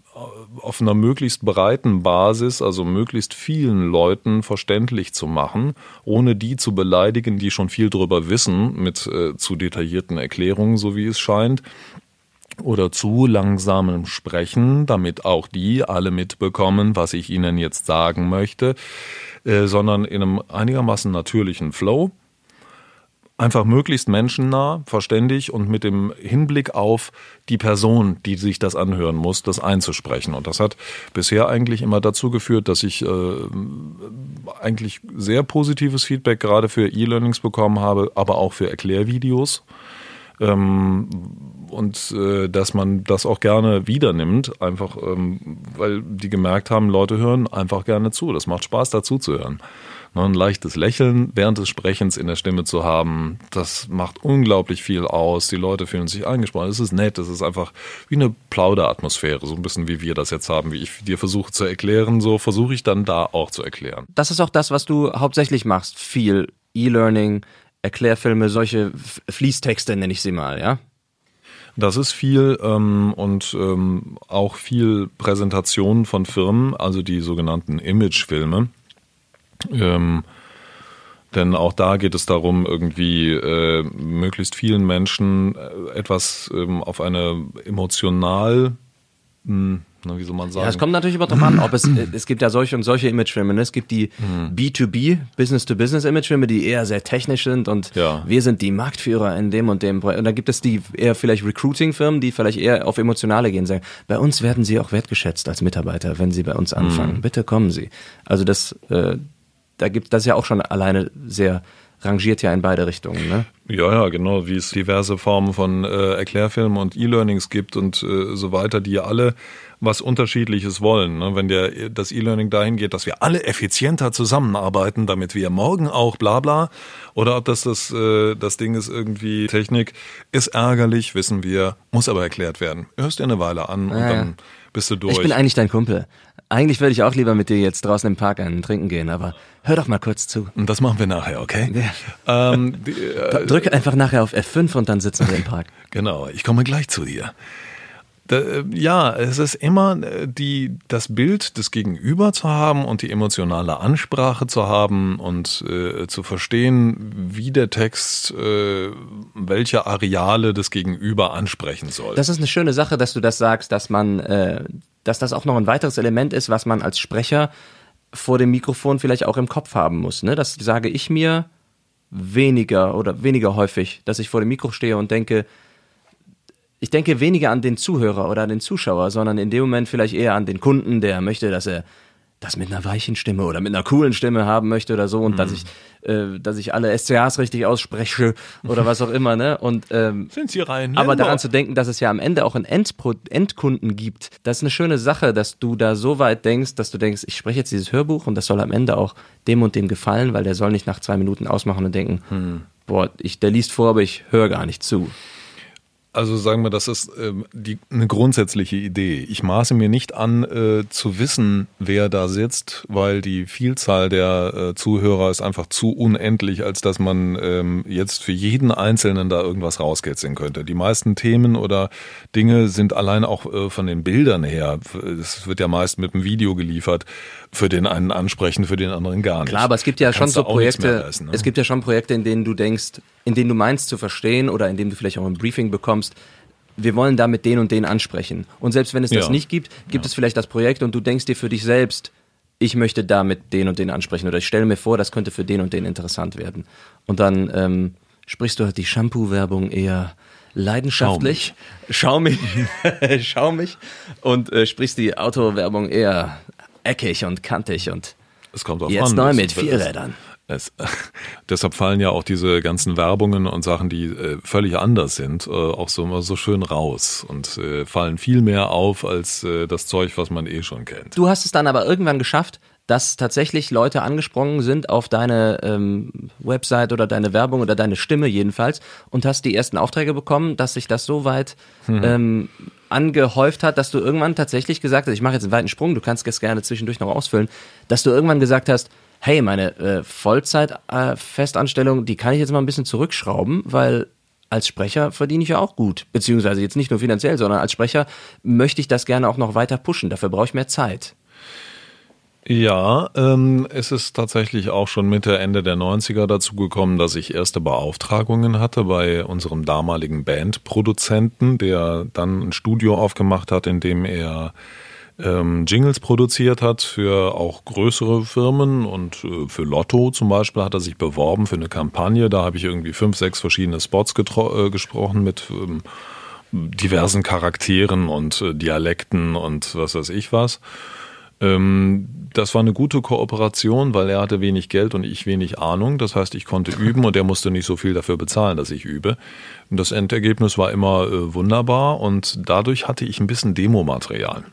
auf einer möglichst breiten Basis, also möglichst vielen Leuten verständlich zu machen, ohne die zu beleidigen, die schon viel drüber wissen, mit äh, zu detaillierten Erklärungen, so wie es scheint oder zu langsamem Sprechen, damit auch die alle mitbekommen, was ich ihnen jetzt sagen möchte, äh, sondern in einem einigermaßen natürlichen Flow. Einfach möglichst menschennah, verständig und mit dem Hinblick auf die Person, die sich das anhören muss, das einzusprechen. Und das hat bisher eigentlich immer dazu geführt, dass ich äh, eigentlich sehr positives Feedback gerade für E-Learnings bekommen habe, aber auch für Erklärvideos ähm, und äh, dass man das auch gerne wieder nimmt, einfach ähm, weil die gemerkt haben, Leute hören einfach gerne zu. Das macht Spaß, dazu zu hören. Ne, Ein leichtes Lächeln während des Sprechens in der Stimme zu haben, das macht unglaublich viel aus. Die Leute fühlen sich angesprochen. Es ist nett, es ist einfach wie eine Plauderatmosphäre, so ein bisschen wie wir das jetzt haben, wie ich dir versuche zu erklären, so versuche ich dann da auch zu erklären. Das ist auch das, was du hauptsächlich machst. Viel E-Learning, Erklärfilme, solche Fließtexte nenne ich sie mal, ja? Das ist viel ähm, und ähm, auch viel Präsentation von Firmen, also die sogenannten Imagefilme. Ähm, denn auch da geht es darum, irgendwie äh, möglichst vielen Menschen äh, etwas ähm, auf eine emotional, mh, na, wie soll man sagen? Ja, es kommt natürlich immer drauf an, ob es, äh, es gibt ja solche und solche Imagefilme. Ne? Es gibt die Mhm. B2B, Business-to-Business Imagefilme, die eher sehr technisch sind und Ja. wir sind die Marktführer in dem und dem. Und dann gibt es die eher vielleicht Recruiting-Firmen, die vielleicht eher auf Emotionale gehen, sagen, bei uns werden sie auch wertgeschätzt als Mitarbeiter, wenn sie bei uns anfangen. Mhm. Bitte kommen sie. Also das, äh, da gibt das ja auch schon alleine sehr rangiert ja in beide Richtungen. Ne? Ja, ja, genau, wie es diverse Formen von äh, Erklärfilmen und E-Learnings gibt und äh, so weiter, die alle was Unterschiedliches wollen. Ne? Wenn der, das E-Learning dahin geht, dass wir alle effizienter zusammenarbeiten, damit wir morgen auch bla bla, oder ob das das, äh, das Ding ist irgendwie Technik, ist ärgerlich, wissen wir, muss aber erklärt werden. Hörst dir eine Weile an und Ja, ja. dann bist du durch. Ich bin eigentlich dein Kumpel. Eigentlich würde ich auch lieber mit dir jetzt draußen im Park einen trinken gehen, aber hör doch mal kurz zu. und das machen wir nachher, okay? ähm, die, äh, Drück einfach nachher auf F5 und dann sitzen wir im Park. Genau, ich komme gleich zu dir. Da, äh, ja, es ist immer äh, die, das Bild des Gegenüber zu haben und die emotionale Ansprache zu haben und äh, zu verstehen, wie der Text äh, welche Areale des Gegenüber ansprechen soll. Das ist eine schöne Sache, dass du das sagst, dass man, äh, dass das auch noch ein weiteres Element ist, was man als Sprecher vor dem Mikrofon vielleicht auch im Kopf haben muss. Ne? Das sage ich mir weniger oder weniger häufig, dass ich vor dem Mikro stehe und denke, ich denke weniger an den Zuhörer oder an den Zuschauer, sondern in dem Moment vielleicht eher an den Kunden, der möchte, dass er das mit einer weichen Stimme oder mit einer coolen Stimme haben möchte oder so und dass ich, äh, dass ich alle SCAs richtig ausspreche oder was auch immer, ne? Und ähm, Sind Sie rein? aber daran zu denken, dass es ja am Ende auch einen Endpro Endkunden gibt, das ist eine schöne Sache, dass du da so weit denkst, dass du denkst, ich spreche jetzt dieses Hörbuch und das soll am Ende auch dem und dem gefallen, weil der soll nicht nach zwei Minuten ausmachen und denken, Hm. boah, ich, der liest vor, aber ich höre gar nicht zu. Also sagen wir, das ist ähm, die, eine grundsätzliche Idee. Ich maße mir nicht an, äh, zu wissen, wer da sitzt, weil die Vielzahl der äh, Zuhörer ist einfach zu unendlich, als dass man ähm, jetzt für jeden Einzelnen da irgendwas rauskitzeln könnte. Die meisten Themen oder Dinge sind allein auch äh, von den Bildern her, es wird ja meist mit einem Video geliefert, für den einen ansprechen, für den anderen gar nicht. Klar, aber es gibt ja Da schon kannst so Projekte, ne? es gibt ja schon Projekte, in denen du denkst, in denen du meinst zu verstehen oder in denen du vielleicht auch ein Briefing bekommst, wir wollen damit den und den ansprechen. Und selbst wenn es das Ja. nicht gibt, gibt es vielleicht das Projekt und du denkst dir für dich selbst, ich möchte damit den und den ansprechen oder ich stelle mir vor, das könnte für den und den interessant werden. Und dann ähm, sprichst du halt die Shampoo-Werbung eher leidenschaftlich, schaumig, schaumig und äh, sprichst die Autowerbung eher eckig und kantig und Es kommt drauf Jetzt an. neu mit Vierrädern. Es, deshalb fallen ja auch diese ganzen Werbungen und Sachen, die äh, völlig anders sind, äh, auch so immer so schön raus und äh, fallen viel mehr auf als äh, das Zeug, was man eh schon kennt. Du hast es dann aber irgendwann geschafft, dass tatsächlich Leute angesprungen sind auf deine ähm, Website oder deine Werbung oder deine Stimme jedenfalls und hast die ersten Aufträge bekommen, dass sich das so weit ähm, angehäuft hat, dass du irgendwann tatsächlich gesagt hast, ich mache jetzt einen weiten Sprung, du kannst es gerne zwischendurch noch ausfüllen, dass du irgendwann gesagt hast, hey, meine äh, Vollzeit-Festanstellung, die kann ich jetzt mal ein bisschen zurückschrauben, weil als Sprecher verdiene ich ja auch gut. Beziehungsweise jetzt nicht nur finanziell, sondern als Sprecher möchte ich das gerne auch noch weiter pushen. Dafür brauche ich mehr Zeit. Ja, ähm, es ist tatsächlich auch schon Mitte, Ende der 90er dazu gekommen, dass ich erste Beauftragungen hatte bei unserem damaligen Bandproduzenten, der dann ein Studio aufgemacht hat, in dem er ähm, Jingles produziert hat für auch größere Firmen und äh, für Lotto zum Beispiel hat er sich beworben für eine Kampagne. Da habe ich irgendwie fünf, sechs verschiedene Spots äh, gesprochen mit ähm, diversen Charakteren und äh, Dialekten und was weiß ich was. Ähm, das war eine gute Kooperation, weil er hatte wenig Geld und ich wenig Ahnung. Das heißt, ich konnte üben und er musste nicht so viel dafür bezahlen, dass ich übe. Das Endergebnis war immer äh, wunderbar und dadurch hatte ich ein bisschen Demomaterial.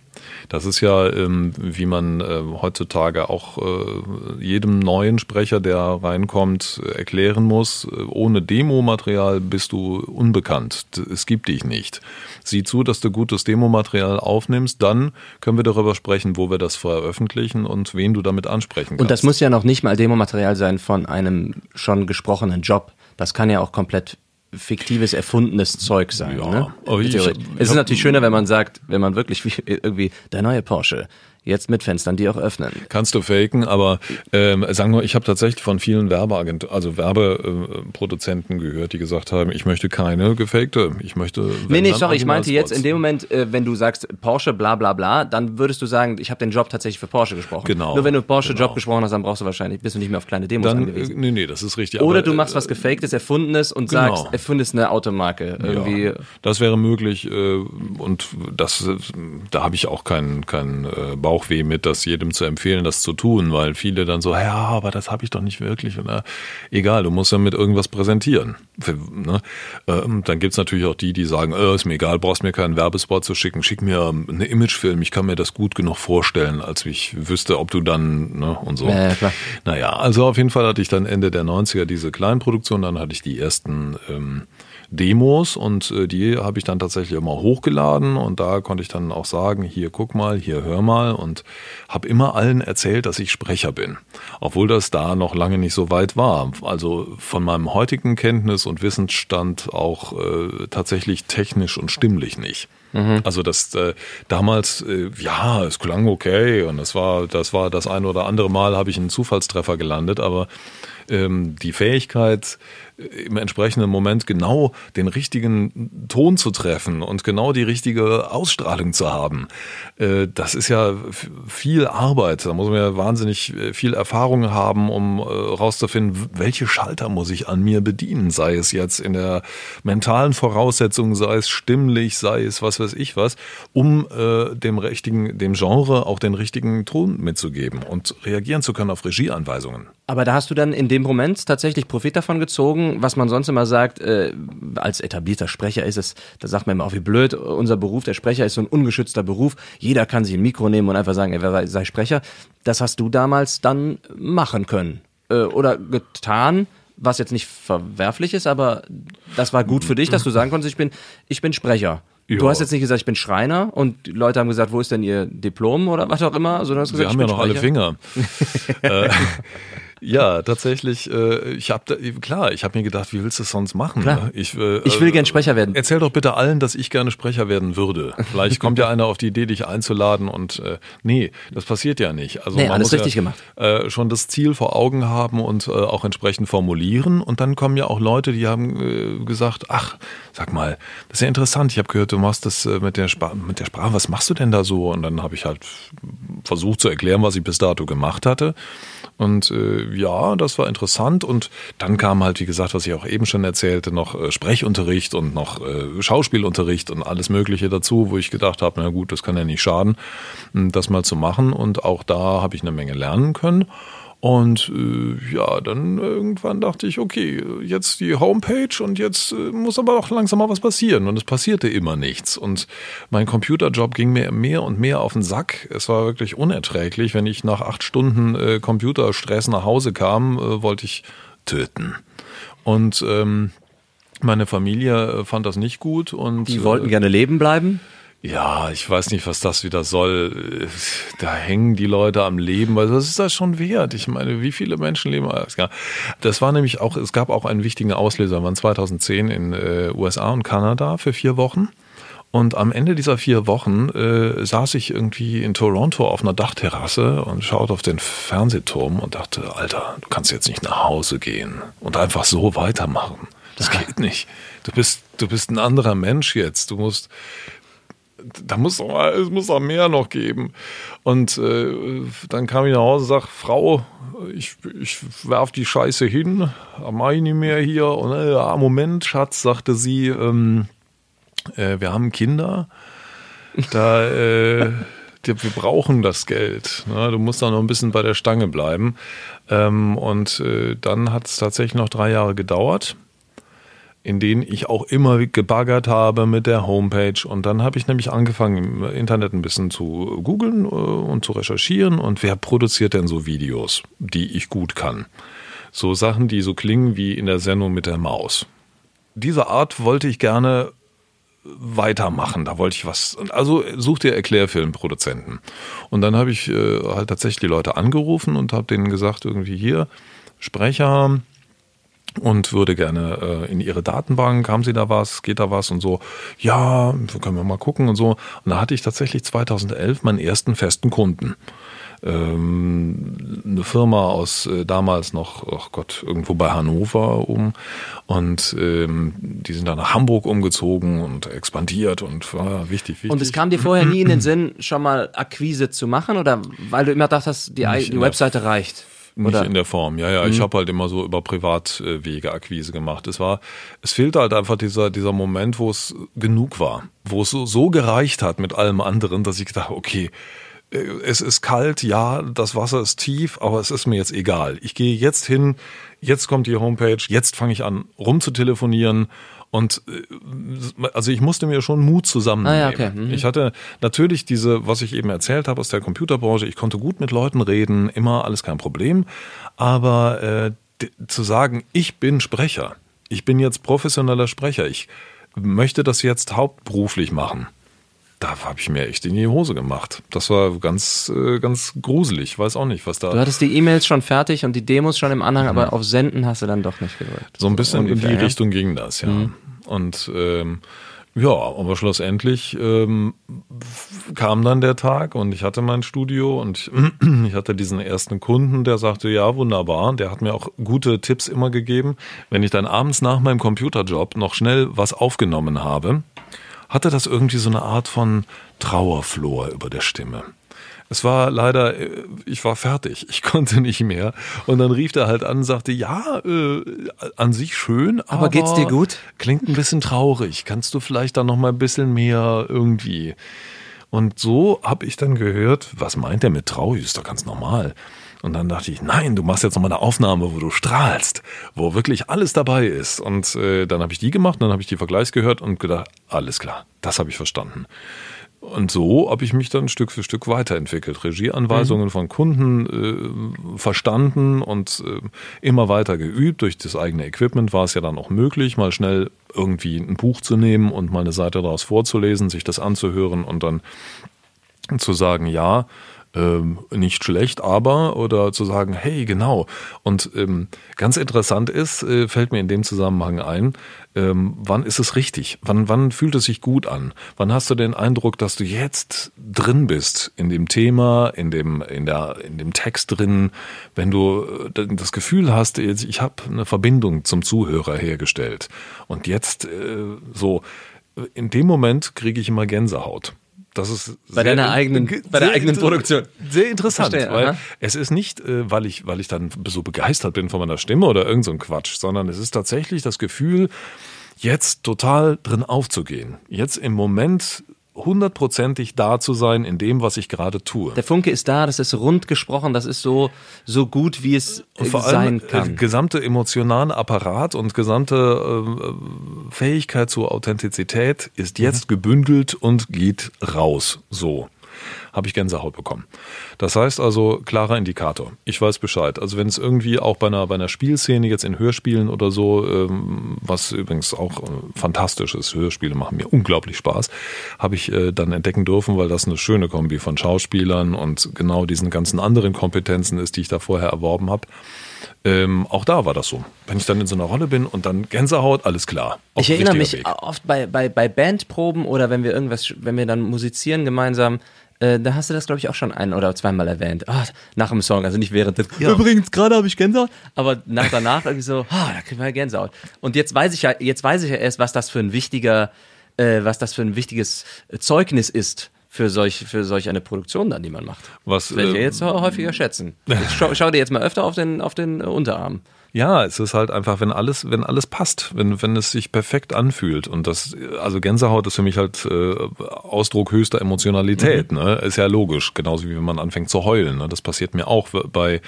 Das ist ja, ähm, wie man äh, heutzutage auch äh, jedem neuen Sprecher, der reinkommt, äh, erklären muss, äh, ohne Demomaterial bist du unbekannt. Es gibt dich nicht. Sieh zu, dass du gutes Demomaterial aufnimmst, dann können wir darüber sprechen, wo wir das veröffentlichen und wen du damit ansprechen kannst. Und das muss ja noch nicht mal Demomaterial sein von einem schon gesprochenen Job. Das kann ja auch komplett fiktives, erfundenes Zeug sein. Ja, ne? ich- ich es ist natürlich schöner, wenn man sagt, wenn man wirklich wie, irgendwie der neue Porsche jetzt mit Fenstern, die auch öffnen. Kannst du faken, aber ähm, sagen wir, ich habe tatsächlich von vielen Werbeagent, also Werbeproduzenten gehört, die gesagt haben, ich möchte keine gefakte, ich möchte. Nee, nee, sorry, ich meinte jetzt in dem Moment, äh, wenn du sagst Porsche, bla bla bla, dann würdest du sagen, ich habe den Job tatsächlich für Porsche gesprochen. Genau, Nur wenn du Porsche-Job genau. gesprochen hast, dann brauchst du wahrscheinlich, bist du nicht mehr auf kleine Demos Dann, äh, angewiesen. nee, nee, das ist richtig. Oder aber, du machst äh, was Gefaktes, Erfundenes und Genau. sagst, erfindest eine Automarke. Irgendwie. Ja, das wäre möglich äh, und das, äh, da habe ich auch keinen keinen äh, Bauchweh mit, das jedem zu empfehlen, das zu tun, weil viele dann so, ja, aber das habe ich doch nicht wirklich. Oder, egal, du musst ja mit irgendwas präsentieren. Ne? ähm, dann gibt's natürlich auch die, die sagen, äh, ist mir egal, brauchst mir keinen Werbespot zu schicken, schick mir einen Imagefilm, ich kann mir das gut genug vorstellen, als ich wüsste, ob du dann ne, und so. Ja, klar. Naja, also auf jeden Fall hatte ich dann Ende der 90er diese Kleinproduktion, dann hatte ich die ersten ähm, Demos und äh, die habe ich dann tatsächlich immer hochgeladen und da konnte ich dann auch sagen, hier guck mal, hier hör mal und habe immer allen erzählt, dass ich Sprecher bin, obwohl das da noch lange nicht so weit war. Also von meinem heutigen Kenntnis und Wissensstand auch äh, tatsächlich technisch und stimmlich nicht. Also das äh, damals, äh, ja, es klang okay und das war, das war das ein oder andere Mal habe ich einen Zufallstreffer gelandet, aber ähm, die Fähigkeit, äh, im entsprechenden Moment genau den richtigen Ton zu treffen und genau die richtige Ausstrahlung zu haben, äh, das ist ja viel Arbeit. Da muss man ja wahnsinnig äh, viel Erfahrung haben, um äh, rauszufinden, welche Schalter muss ich an mir bedienen, sei es jetzt in der mentalen Voraussetzung, sei es stimmlich, sei es was weiß ich was, um dem richtigen, dem Genre auch den richtigen Ton mitzugeben und reagieren zu können auf Regieanweisungen. Aber da hast du dann in dem Moment tatsächlich Profit davon gezogen, was man sonst immer sagt, äh, als etablierter Sprecher ist es, da sagt man immer auch, wie blöd, unser Beruf, der Sprecher ist so ein ungeschützter Beruf. Jeder kann sich ein Mikro nehmen und einfach sagen, er sei, sei Sprecher. Das hast du damals dann machen können. Äh, oder getan, was jetzt nicht verwerflich ist, aber das war gut für dich, dass du sagen konntest, ich bin, ich bin Sprecher. Du Ja. hast jetzt nicht gesagt, ich bin Schreiner und die Leute haben gesagt, wo ist denn ihr Diplom oder was auch immer, sondern du hast Sie gesagt, haben ich ja noch alle Sprecher. Finger. äh, ja, tatsächlich. Äh, ich habe klar, ich habe mir gedacht, wie willst du es sonst machen? Klar. Ne? Ich, äh, Ich will äh, gern Sprecher werden. Erzähl doch bitte allen, dass ich gerne Sprecher werden würde. Vielleicht kommt ja einer auf die Idee, dich einzuladen und äh, nee, das passiert ja nicht. Also Nee, man alles muss richtig ja, gemacht. Äh, schon das Ziel vor Augen haben und äh, auch entsprechend formulieren. Und dann kommen ja auch Leute, die haben äh, gesagt, ach, sag mal, das ist ja interessant. Ich habe gehört, du machst das äh, mit der, Spa mit der Sprache. Was machst du denn da so? Und dann habe ich halt versucht zu erklären, was ich bis dato gemacht hatte. Und äh, ja, das war interessant. Und dann kam halt, wie gesagt, was ich auch eben schon erzählte, noch äh, Sprechunterricht und noch äh, Schauspielunterricht und alles Mögliche dazu, wo ich gedacht habe, na gut, das kann ja nicht schaden, m, das mal zu machen. Und auch da habe ich eine Menge lernen können. Und äh, ja, dann irgendwann dachte ich, okay, jetzt die Homepage und jetzt äh, muss aber auch langsam mal was passieren. Und es passierte immer nichts. Und mein Computerjob ging mir mehr und mehr auf den Sack. Es war wirklich unerträglich. Wenn ich nach acht Stunden äh, Computerstress nach Hause kam, äh, wollte ich töten. Und ähm, meine Familie äh, fand das nicht gut. Und Die wollten gerne leben bleiben. Ja, ich weiß nicht, was das wieder soll. Da hängen die Leute am Leben. Was ist das schon wert? Ich meine, wie viele Menschen leben? Das war nämlich auch, es gab auch einen wichtigen Auslöser. Wir waren 2010 in äh, USA und Kanada für vier Wochen. Und am Ende dieser vier Wochen äh, saß ich irgendwie in Toronto auf einer Dachterrasse und schaute auf den Fernsehturm und dachte, Alter, du kannst jetzt nicht nach Hause gehen und einfach so weitermachen. Das geht nicht. Du bist, du bist ein anderer Mensch jetzt. Du musst, da muss doch mal, es muss doch mehr noch geben. Und äh, dann kam ich nach Hause und sag, Frau, ich, ich werf die Scheiße hin, mach ich nicht mehr hier. Und äh, ja, Moment, Schatz, sagte sie, ähm, äh, wir haben Kinder, da äh, wir brauchen das Geld. Ne? Du musst da noch ein bisschen bei der Stange bleiben. Ähm, und äh, dann hat es tatsächlich noch drei Jahre gedauert in denen ich auch immer gebaggert habe mit der Homepage. Und dann habe ich nämlich angefangen, im Internet ein bisschen zu googeln äh, und zu recherchieren. Und wer produziert denn so Videos, die ich gut kann? So Sachen, die so klingen wie in der Sendung mit der Maus. Diese Art wollte ich gerne weitermachen. Da wollte ich was. Also such dir Erklärfilmproduzenten. Und dann habe ich äh, halt tatsächlich die Leute angerufen und habe denen gesagt, irgendwie hier, Sprecher, und würde gerne äh, in ihre Datenbank, haben sie da was, geht da was und so, ja, können wir mal gucken und so. Und da hatte ich tatsächlich 2011 meinen ersten festen Kunden. Ähm, eine Firma aus äh, damals noch, ach Gott, irgendwo bei Hannover um. Und ähm, die sind dann nach Hamburg umgezogen und expandiert und war wichtig, wichtig. Und es kam dir vorher nie in den Sinn, schon mal Akquise zu machen oder weil du immer dachtest, die, die Webseite reicht? Nicht Oder? in der Form, ja, ja. Ich habe halt immer so über Privatwege Akquise gemacht. Es war, es fehlte halt einfach dieser, dieser Moment, wo es genug war, wo es so, so gereicht hat mit allem anderen, dass ich gedacht, okay, äh, es ist kalt, ja, das Wasser ist tief, aber es ist mir jetzt egal. Ich gehe jetzt hin, jetzt kommt die Homepage, jetzt fange ich an rumzutelefonieren und äh, also ich musste mir schon Mut zusammennehmen. Ah ja, okay. Mhm. Ich hatte natürlich diese, was ich eben erzählt habe aus der Computerbranche, ich konnte gut mit Leuten reden, immer alles kein Problem, aber äh, zu sagen, ich bin Sprecher, ich bin jetzt professioneller Sprecher, ich möchte das jetzt hauptberuflich machen. Da habe ich mir echt in die Hose gemacht. Das war ganz, äh, ganz gruselig. Ich weiß auch nicht, was da. Du hattest die E-Mails schon fertig und die Demos schon im Anhang, aber auf Senden hast du dann doch nicht gedrückt. So ein bisschen ungefähr, in die ja? Richtung ging das, ja. Und ähm, ja, aber schlussendlich ähm, kam dann der Tag und ich hatte mein Studio und ich hatte diesen ersten Kunden, der sagte, ja, wunderbar. Der hat mir auch gute Tipps immer gegeben. Wenn ich dann abends nach meinem Computerjob noch schnell was aufgenommen habe, hatte das irgendwie so eine Art von Trauerflor über der Stimme. Es war leider, äh, ich war fertig, ich konnte nicht mehr. Und dann rief er halt an und sagte, ja, äh, an sich schön, aber, Aber geht's dir gut? Klingt ein bisschen traurig. Kannst du vielleicht dann noch mal ein bisschen mehr irgendwie? Und so habe ich dann gehört, was meint er mit traurig? Ist doch ganz normal. Und dann dachte ich, nein, du machst jetzt noch mal eine Aufnahme, wo du strahlst, wo wirklich alles dabei ist. Und äh, dann habe ich die gemacht, dann habe ich die Vergleichs gehört und gedacht, alles klar, das habe ich verstanden. Und so habe ich mich dann Stück für Stück weiterentwickelt. Regieanweisungen von Kunden äh, verstanden und äh, immer weiter geübt. Durch das eigene Equipment war es ja dann auch möglich, mal schnell irgendwie ein Buch zu nehmen und mal eine Seite daraus vorzulesen, sich das anzuhören und dann zu sagen, ja, ähm, nicht schlecht, aber oder zu sagen, hey, genau. Und ähm, ganz interessant ist, äh, fällt mir in dem Zusammenhang ein, ähm, wann ist es richtig? Wann, wann fühlt es sich gut an? Wann hast du den Eindruck, dass du jetzt drin bist in dem Thema, in dem, in der, in dem Text drin, wenn du äh, das Gefühl hast, ich habe eine Verbindung zum Zuhörer hergestellt. Und jetzt äh, so, in dem Moment kriege ich immer Gänsehaut. Das ist Bei deiner eigenen- bei der eigenen Produktion. Sehr interessant, Verstehe, weil aha. es ist nicht, äh, weil ich, weil ich dann so begeistert bin von meiner Stimme oder irgend so ein Quatsch, sondern es ist tatsächlich das Gefühl, jetzt total drin aufzugehen. Jetzt im Moment hundertprozentig da zu sein in dem, was ich gerade tue. Der Funke ist da, das ist rund gesprochen, das ist so, so gut, wie es äh, Und vor sein allem äh, kann. gesamte emotionale Apparat und gesamte äh, Fähigkeit zur Authentizität ist jetzt gebündelt und geht raus. So habe ich Gänsehaut bekommen. Das heißt also klarer Indikator. Ich weiß Bescheid. Also wenn es irgendwie auch bei einer bei einer Spielszene jetzt in Hörspielen oder so, ähm, was übrigens auch äh, fantastisch ist, Hörspiele machen mir unglaublich Spaß, habe ich äh, dann entdecken dürfen, weil das eine schöne Kombi von Schauspielern und genau diesen ganzen anderen Kompetenzen ist, die ich da vorher erworben habe. Ähm, auch da war das so. Wenn ich dann in so einer Rolle bin und dann Gänsehaut, alles klar. Ich erinnere mich Weg. oft bei, bei, bei Bandproben oder wenn wir irgendwas, wenn wir dann musizieren gemeinsam, äh, da hast du das, glaube ich, auch schon ein oder zweimal erwähnt. Ah, nach dem Song, also nicht während des, Übrigens, gerade habe ich Gänsehaut, aber nach danach irgendwie so, ah, da kriegen wir Gänsehaut. Und jetzt weiß ich ja, jetzt weiß ich ja erst, was das für ein wichtiger, äh, was das für ein wichtiges Zeugnis ist für solch, für solch eine Produktion dann, die man macht. Was, Das werde ich ja ähm, jetzt häufiger schätzen. Jetzt schau, schau dir jetzt mal öfter auf den, auf den äh, Unterarm. Ja, es ist halt einfach, wenn alles, wenn alles passt, wenn, wenn es sich perfekt anfühlt. Und das, also Gänsehaut ist für mich halt äh, Ausdruck höchster Emotionalität, ne? Ist ja logisch, genauso wie wenn man anfängt zu heulen. Ne? Das passiert mir auch bei,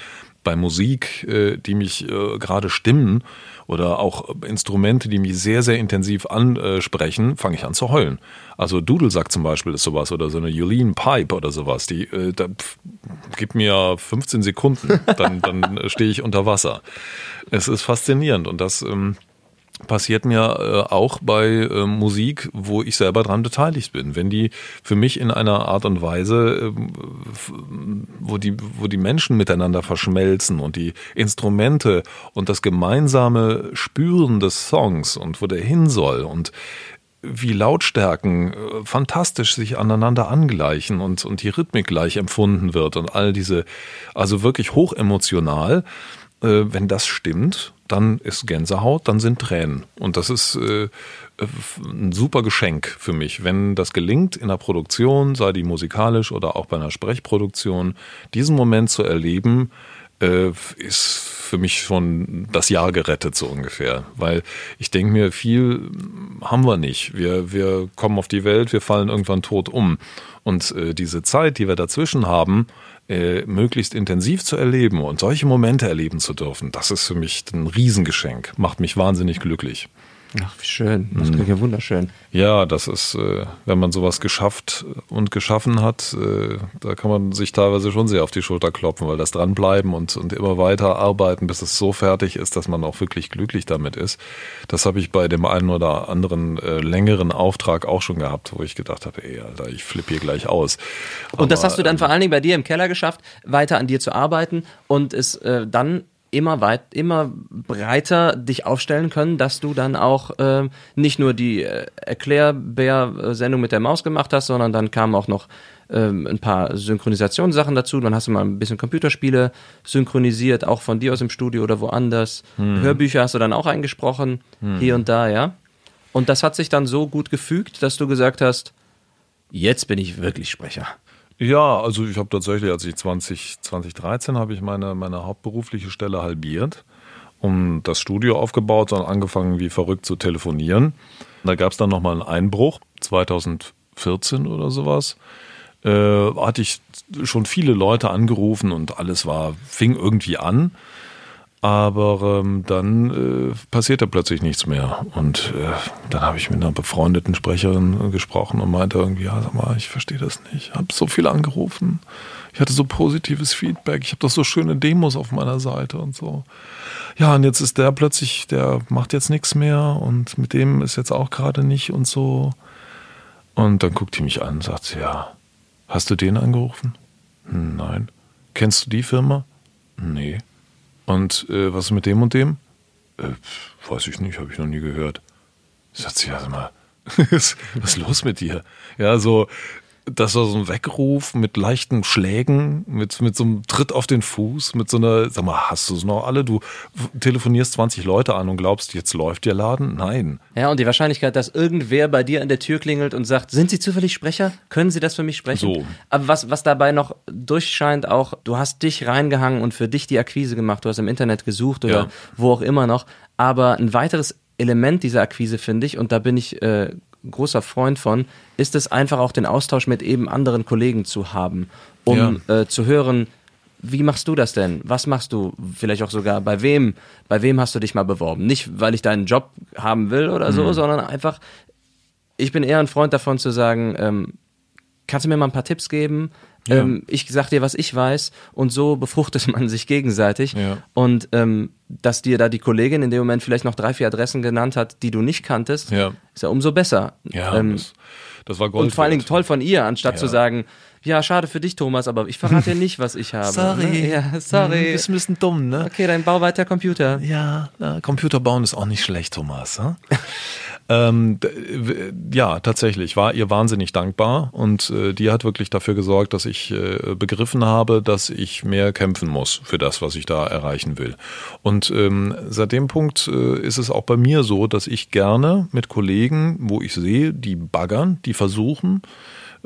bei Musik, äh, die mich äh, gerade stimmen oder auch Instrumente, die mich sehr, sehr intensiv ansprechen, fange ich an zu heulen. Also Dudelsack zum Beispiel ist sowas oder so eine Yulene Pipe oder sowas, die äh, da, pf, gibt mir 15 Sekunden, dann, dann stehe ich unter Wasser. Es ist faszinierend und das ähm, passiert mir äh, auch bei äh, Musik, wo ich selber dran beteiligt bin. Wenn die für mich in einer Art und Weise, ähm, wo die, wo die Menschen miteinander verschmelzen und die Instrumente und das gemeinsame Spüren des Songs und wo der hin soll und wie Lautstärken äh, fantastisch sich aneinander angleichen und, und die Rhythmik gleich empfunden wird und all diese, also wirklich hochemotional, äh, wenn das stimmt, dann ist Gänsehaut, dann sind Tränen. Und das ist äh, äh, ein super Geschenk für mich, wenn das gelingt in der Produktion, sei die musikalisch oder auch bei einer Sprechproduktion, diesen Moment zu erleben, äh, ist für mich schon das Jahr gerettet, so ungefähr. Weil ich denke mir, viel haben wir nicht. Wir, wir kommen auf die Welt, wir fallen irgendwann tot um. Und äh, diese Zeit, die wir dazwischen haben, äh, möglichst intensiv zu erleben und solche Momente erleben zu dürfen, das ist für mich ein Riesengeschenk. Macht mich wahnsinnig glücklich. Ach, wie schön. Das klingt ja wunderschön. Ja, das ist, äh, wenn man sowas geschafft und geschaffen hat, äh, da kann man sich teilweise schon sehr auf die Schulter klopfen, weil das dranbleiben und, und immer weiter arbeiten, bis es so fertig ist, dass man auch wirklich glücklich damit ist. Das habe ich bei dem einen oder anderen äh, längeren Auftrag auch schon gehabt, wo ich gedacht habe, ey, Alter, ich flippe hier gleich aus. Und das Aber, hast du dann vor allen Dingen bei dir im Keller geschafft, weiter an dir zu arbeiten und es dann immer weit, immer breiter dich aufstellen können, dass du dann auch ähm, nicht nur die äh, Erklärbär-Sendung mit der Maus gemacht hast, sondern dann kamen auch noch ähm, ein paar Synchronisationssachen dazu. Dann hast du mal ein bisschen Computerspiele synchronisiert, auch von dir aus im Studio oder woanders. Hörbücher hast du dann auch eingesprochen, hier und da, ja. Und das hat sich dann so gut gefügt, dass du gesagt hast, jetzt bin ich wirklich Sprecher. Ja, also ich habe tatsächlich, als ich 20, 2013 habe ich meine, meine hauptberufliche Stelle halbiert, um das Studio aufgebaut und angefangen wie verrückt zu telefonieren. Da gab es dann nochmal einen Einbruch, 2014 oder sowas. Äh, hatte ich schon viele Leute angerufen und alles war, fing irgendwie an. Aber ähm, dann äh, passierte plötzlich nichts mehr. Und äh, dann habe ich mit einer befreundeten Sprecherin gesprochen und meinte irgendwie, ja, sag mal, ich verstehe das nicht. Ich habe so viel angerufen. Ich hatte so positives Feedback. Ich habe doch so schöne Demos auf meiner Seite und so. Ja, und jetzt ist der plötzlich, der macht jetzt nichts mehr und mit dem ist jetzt auch gerade nicht und so. Und dann guckt die mich an und sagt, ja, hast du den angerufen? Nein. Kennst du die Firma? Nee. Und äh, was ist mit dem und dem? Äh, weiß ich nicht, habe ich noch nie gehört. Sagt sie, also mal, was ist los mit dir? Ja, so, das war so ein Weckruf mit leichten Schlägen, mit, mit so einem Tritt auf den Fuß, mit so einer, sag mal, hast du es noch alle? Du telefonierst 20 Leute an und glaubst, jetzt läuft der Laden? Nein. Ja, und die Wahrscheinlichkeit, dass irgendwer bei dir an der Tür klingelt und sagt, sind Sie zufällig Sprecher? Können Sie das für mich sprechen? So. Aber was, was dabei noch durchscheint, auch, du hast dich reingehangen und für dich die Akquise gemacht, du hast im Internet gesucht oder Ja. wo auch immer noch. Aber ein weiteres Element dieser Akquise, finde ich, und da bin ich äh, großer Freund von, ist es einfach auch den Austausch mit eben anderen Kollegen zu haben, um äh, zu hören, wie machst du das denn? Was machst du? Vielleicht auch sogar bei wem? Bei wem hast du dich mal beworben? Nicht, weil ich deinen Job haben will oder so, sondern einfach, ich bin eher ein Freund davon zu sagen, ähm, kannst du mir mal ein paar Tipps geben? Ja. Ähm, ich sag dir, was ich weiß und so befruchtet man sich gegenseitig. Ja. Und ähm, dass dir da die Kollegin in dem Moment vielleicht noch drei, vier Adressen genannt hat, die du nicht kanntest, Ja. ist ja umso besser. Ja, Ähm, das, das war Gold. und vor allen Dingen toll von ihr, anstatt Ja. zu sagen, ja, schade für dich, Thomas, aber ich verrate dir nicht, was ich habe. Sorry. Ne? Ja, sorry. ein bisschen dumm, ne? Okay, dann bau weiter Computer. Ja, ja, Computer bauen ist auch nicht schlecht, Thomas. Hm? ähm, ja, tatsächlich, war ihr wahnsinnig dankbar und äh, die hat wirklich dafür gesorgt, dass ich äh, begriffen habe, dass ich mehr kämpfen muss für das, was ich da erreichen will. Und ähm, seit dem Punkt äh, ist es auch bei mir so, dass ich gerne mit Kollegen, wo ich sehe, die baggern, die versuchen,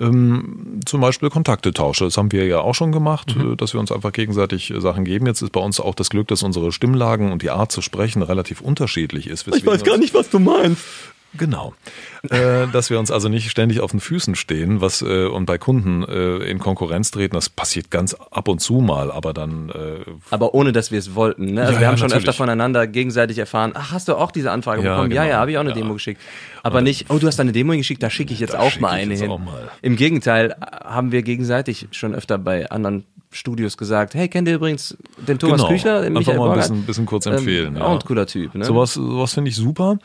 ähm, zum Beispiel Kontakte tausche. Das haben wir ja auch schon gemacht, äh, dass wir uns einfach gegenseitig äh, Sachen geben. Jetzt ist bei uns auch das Glück, dass unsere Stimmlagen und die Art zu sprechen relativ unterschiedlich ist. weswegen wir uns- nicht, was du meinst. Genau. Äh, dass wir uns also nicht ständig auf den Füßen stehen, was äh, und bei Kunden äh, in Konkurrenz treten, das passiert ganz ab und zu mal, aber dann Aber ohne, dass wir es wollten. Ne? Also Ja, wir ja, haben schon natürlich. öfter voneinander gegenseitig erfahren, ach, hast du auch diese Anfrage Ja, bekommen? Ja, genau. ja, habe ich auch eine Ja. Demo geschickt. Aber nicht, oh, du hast eine Demo geschickt, da schicke ich jetzt auch mal eine hin. mal. Im Gegenteil haben wir gegenseitig schon öfter bei anderen Studios gesagt, hey, kennt ihr übrigens den Thomas Genau. Küchler, den Einfach Michael mal ein bisschen- bisschen kurz Ähm, empfehlen, ja. Auch ein cooler Typ. Ne? Sowas, sowas finde ich super.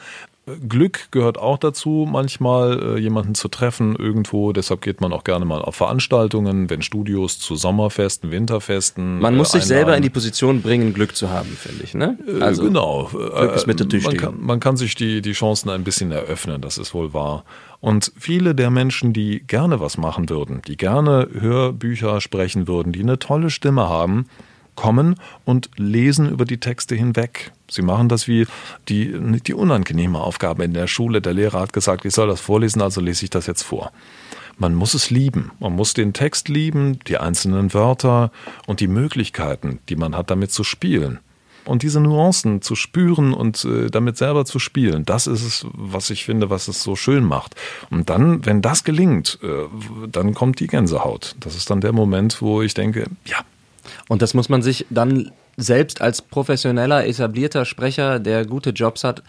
Glück gehört auch dazu, manchmal äh, jemanden zu treffen irgendwo. Deshalb geht man auch gerne mal auf Veranstaltungen, wenn Studios zu Sommerfesten, Winterfesten. Man muss äh, sich selber in die Position bringen, Glück zu haben, finde ich. Ne? Äh, genau. Glück ist mit der Tür man stehen. kann, man kann sich die, die Chancen ein bisschen eröffnen, das ist wohl wahr. Und viele der Menschen, die gerne was machen würden, die gerne Hörbücher sprechen würden, die eine tolle Stimme haben, kommen und lesen über die Texte hinweg. Sie machen das wie die, die unangenehme Aufgabe in der Schule. Der Lehrer hat gesagt, ich soll das vorlesen, also lese ich das jetzt vor. man muss es lieben. Man muss den Text lieben, die einzelnen Wörter und die Möglichkeiten, die man hat, damit zu spielen. Und diese Nuancen zu spüren und äh, damit selber zu spielen, das ist es, was ich finde, was es so schön macht. Und dann, wenn das gelingt, äh, dann kommt die Gänsehaut. Das ist dann der Moment, wo ich denke, ja, Und das muss man sich dann selbst als professioneller, etablierter Sprecher, der gute Jobs hat,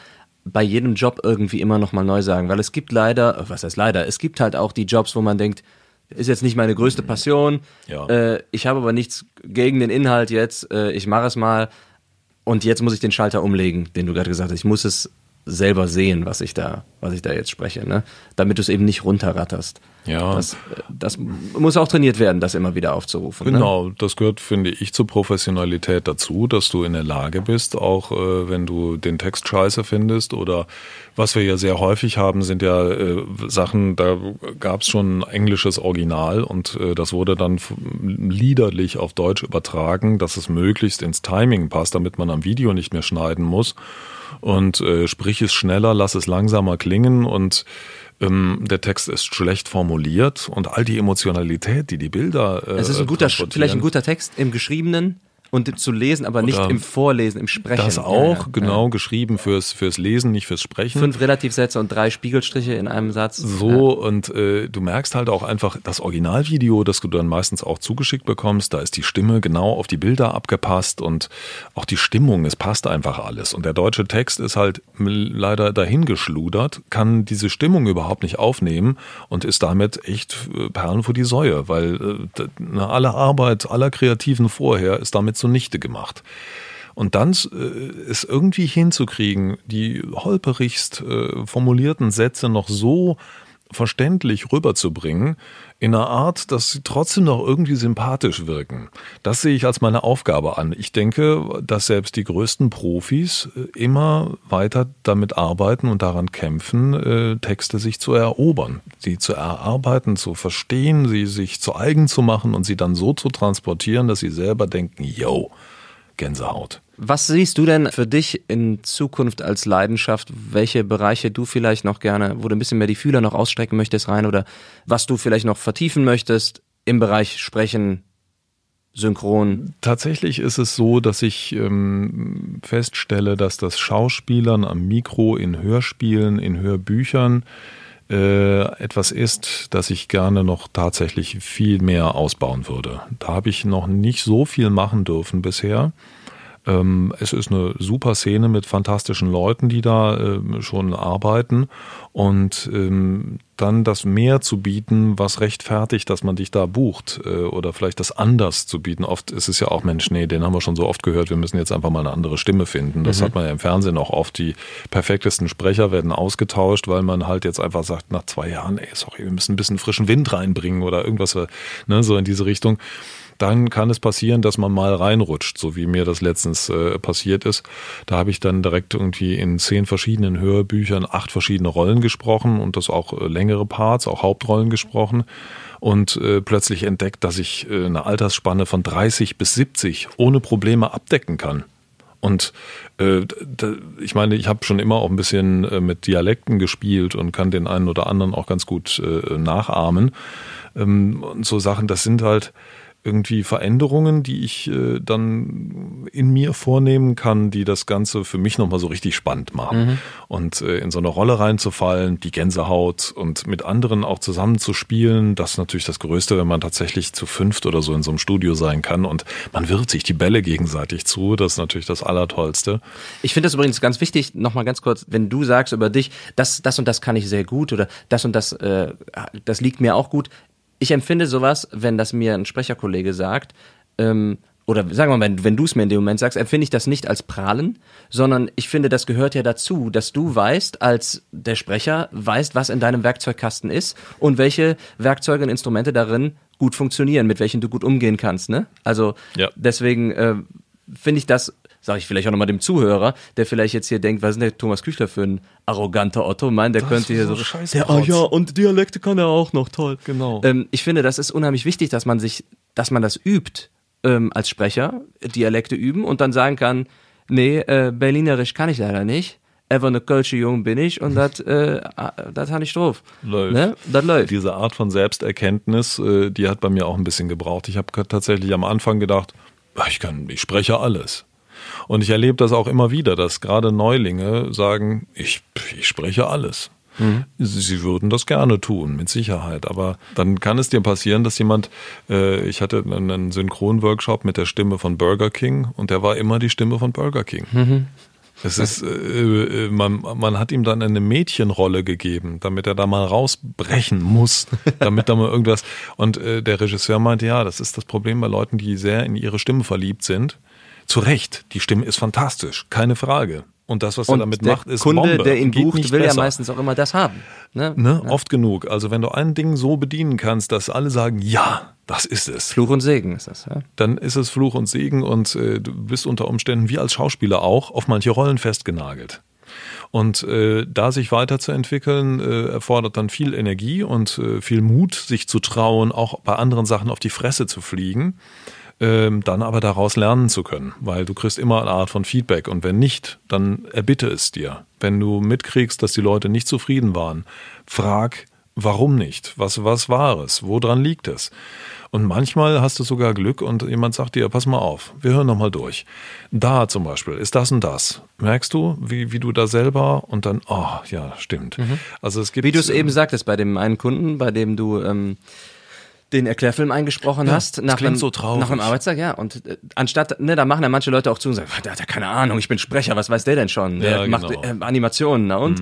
bei jedem Job irgendwie immer noch mal neu sagen. Weil es gibt leider, was heißt leider, es gibt halt auch die Jobs, wo man denkt, ist jetzt nicht meine größte Passion, Ja. äh, ich habe aber nichts gegen den Inhalt jetzt, äh, ich mache es mal und jetzt muss ich den Schalter umlegen, den du gerade gesagt hast. Ich muss es selber sehen, was ich da, was ich da jetzt spreche, ne? damit du es eben nicht runterratterst. Ja. Das, das muss auch trainiert werden, das immer wieder aufzurufen. Ne? Genau, das gehört, finde ich, zur Professionalität dazu, dass du in der Lage bist, auch äh, wenn du den Text scheiße findest oder was wir ja sehr häufig haben, sind ja äh, Sachen, da gab es schon ein englisches Original und äh, das wurde dann liederlich auf Deutsch übertragen, dass es möglichst ins Timing passt, damit man am Video nicht mehr schneiden muss. Und äh, sprich es schneller, lass es langsamer klingen. Und ähm, der Text ist schlecht formuliert. Und all die Emotionalität, die die Bilder äh, Es ist ein guter, vielleicht ein guter Text im Geschriebenen und zu lesen, aber nicht Oder im Vorlesen, im Sprechen. Das Ja, auch, ja, genau, geschrieben fürs, fürs Lesen, nicht fürs Sprechen. Ja. Fünf Relativsätze und drei Spiegelstriche in einem Satz. So, und äh, du merkst halt auch einfach, das Originalvideo, das du dann meistens auch zugeschickt bekommst, da ist die Stimme genau auf die Bilder abgepasst und auch die Stimmung, es passt einfach alles. Und der deutsche Text ist halt leider dahingeschludert, kann diese Stimmung überhaupt nicht aufnehmen und ist damit echt äh, Perlen vor die Säue, weil äh, na, alle Arbeit aller Kreativen vorher ist damit zunichte gemacht. Und dann äh, es irgendwie hinzukriegen, die holperigst äh, formulierten Sätze noch so verständlich rüberzubringen, in einer Art, dass sie trotzdem noch irgendwie sympathisch wirken. Das sehe ich als meine Aufgabe an. Ich denke, dass selbst die größten Profis äh, immer weiter damit arbeiten und daran kämpfen, äh, Texte sich zu erobern, sie zu erarbeiten, zu verstehen, sie sich zu eigen zu machen und sie dann so zu transportieren, dass sie selber denken, yo, Gänsehaut. Was siehst du denn für dich in Zukunft als Leidenschaft? Welche Bereiche du vielleicht noch gerne, wo du ein bisschen mehr die Fühler noch ausstrecken möchtest rein oder was du vielleicht noch vertiefen möchtest im Bereich Sprechen, Synchron? Tatsächlich ist es so, dass ich ähm, feststelle, dass das Schauspielern am Mikro in Hörspielen, in Hörbüchern äh, etwas ist, das ich gerne noch tatsächlich viel mehr ausbauen würde. Da habe ich noch nicht so viel machen dürfen bisher. Ähm, es ist eine super Szene mit fantastischen Leuten, die da ähm, schon arbeiten und ähm, dann das mehr zu bieten, was rechtfertigt, dass man dich da bucht äh, oder vielleicht das anders zu bieten. Oft ist es ja auch, Mensch, nee, den haben wir schon so oft gehört, wir müssen jetzt einfach mal eine andere Stimme finden. Das hat man ja im Fernsehen auch oft. Die perfektesten Sprecher werden ausgetauscht, weil man halt jetzt einfach sagt, nach zwei Jahren, ey, sorry, wir müssen ein bisschen frischen Wind reinbringen oder irgendwas, äh, ne, so in diese Richtung dann kann es passieren, dass man mal reinrutscht, so wie mir das letztens äh, passiert ist. Da habe ich dann direkt irgendwie in zehn verschiedenen Hörbüchern acht verschiedene Rollen gesprochen und das auch äh, längere Parts, auch Hauptrollen gesprochen und äh, plötzlich entdeckt, dass ich äh, eine Altersspanne von 30 bis 70 ohne Probleme abdecken kann. Und äh, ich meine, ich habe schon immer auch ein bisschen äh, mit Dialekten gespielt und kann den einen oder anderen auch ganz gut äh, nachahmen. Ähm, und so Sachen, das sind halt irgendwie Veränderungen, die ich äh, dann in mir vornehmen kann, die das Ganze für mich nochmal so richtig spannend machen. Und äh, in so eine Rolle reinzufallen, die Gänsehaut und mit anderen auch zusammen zu spielen, das ist natürlich das Größte, wenn man tatsächlich zu fünft oder so in so einem Studio sein kann und man wirft sich die Bälle gegenseitig zu, das ist natürlich das Allertollste. Ich finde das übrigens ganz wichtig, nochmal ganz kurz, wenn du sagst über dich, das, das und das kann ich sehr gut oder das und das, äh, das liegt mir auch gut. Ich empfinde sowas, wenn das mir ein Sprecherkollege sagt, ähm, oder sagen wir mal, wenn, wenn du es mir in dem Moment sagst, empfinde ich das nicht als Prahlen, sondern ich finde, das gehört ja dazu, dass du weißt, als der Sprecher, weißt, was in deinem Werkzeugkasten ist und welche Werkzeuge und Instrumente darin gut funktionieren, mit welchen du gut umgehen kannst. Ne? Also Ja. deswegen äh, finde ich das, sage ich vielleicht auch nochmal dem Zuhörer, der vielleicht jetzt hier denkt, was ist denn der Thomas Küchler für ein arroganter Otto? Meint, der könnte hier so so, der, oh Protz. ja, und Dialekte kann er auch noch, toll. Genau. Ähm, ich finde, das ist unheimlich wichtig, dass man sich, dass man das übt ähm, als Sprecher, Dialekte üben und dann sagen kann, nee, äh, Berlinerisch kann ich leider nicht. ever eine Kölsche Jung bin ich und das äh, das habe ich drauf. Läuft. Ne? Das läuft. Diese Art von Selbsterkenntnis, äh, die hat bei mir auch ein bisschen gebraucht. Ich habe tatsächlich am Anfang gedacht, "Ah, ich kann, ich spreche alles. Und ich erlebe das auch immer wieder, dass gerade Neulinge sagen, ich, ich spreche alles. Sie sie würden das gerne tun, mit Sicherheit. Aber dann kann es dir passieren, dass jemand, äh, ich hatte einen Synchronworkshop mit der Stimme von Burger King und der war immer die Stimme von Burger King. Es ist, äh, äh, man, man hat ihm dann eine Mädchenrolle gegeben, damit er da mal rausbrechen muss, damit da mal irgendwas. Und äh, der Regisseur meinte, ja, das ist das Problem bei Leuten, die sehr in ihre Stimme verliebt sind. Zu Recht, die Stimme ist fantastisch, keine Frage. Und das, was er Und damit der macht, ist Kunde, Bombe. der ihn Geht bucht, will ja besser. meistens auch immer das haben. Ne? Ne? Oft genug. Also wenn du ein Ding so bedienen kannst, dass alle sagen, ja, das ist es, Fluch und Segen ist das. Ja? dann ist es Fluch und Segen und äh, du bist unter Umständen wie als Schauspieler auch auf manche Rollen festgenagelt. Und äh, da sich weiterzuentwickeln, äh, erfordert dann viel Energie und äh, viel Mut, sich zu trauen, auch bei anderen Sachen auf die Fresse zu fliegen, ähm, dann aber daraus lernen zu können, weil du kriegst immer eine Art von Feedback und wenn nicht, dann erbitte es dir. Wenn du mitkriegst, dass die Leute nicht zufrieden waren, frag, warum nicht? Was, was war es? Woran liegt es? Und manchmal hast du sogar Glück und jemand sagt dir, pass mal auf, wir hören nochmal durch. Da zum Beispiel ist das und das. Merkst du, wie, wie du da selber und dann, oh, ja, stimmt. Also es gibt. Wie du es eben sagtest bei dem einen Kunden, bei dem du ähm, den Erklärfilm eingesprochen Ja, hast, nach einem, so nach einem Arbeitstag, ja. Und äh, anstatt, ne, da machen ja manche Leute auch zu und sagen, der hat ja keine Ahnung, ich bin Sprecher, was weiß der denn schon? Der Ja, macht genau. äh, Animationen, na und?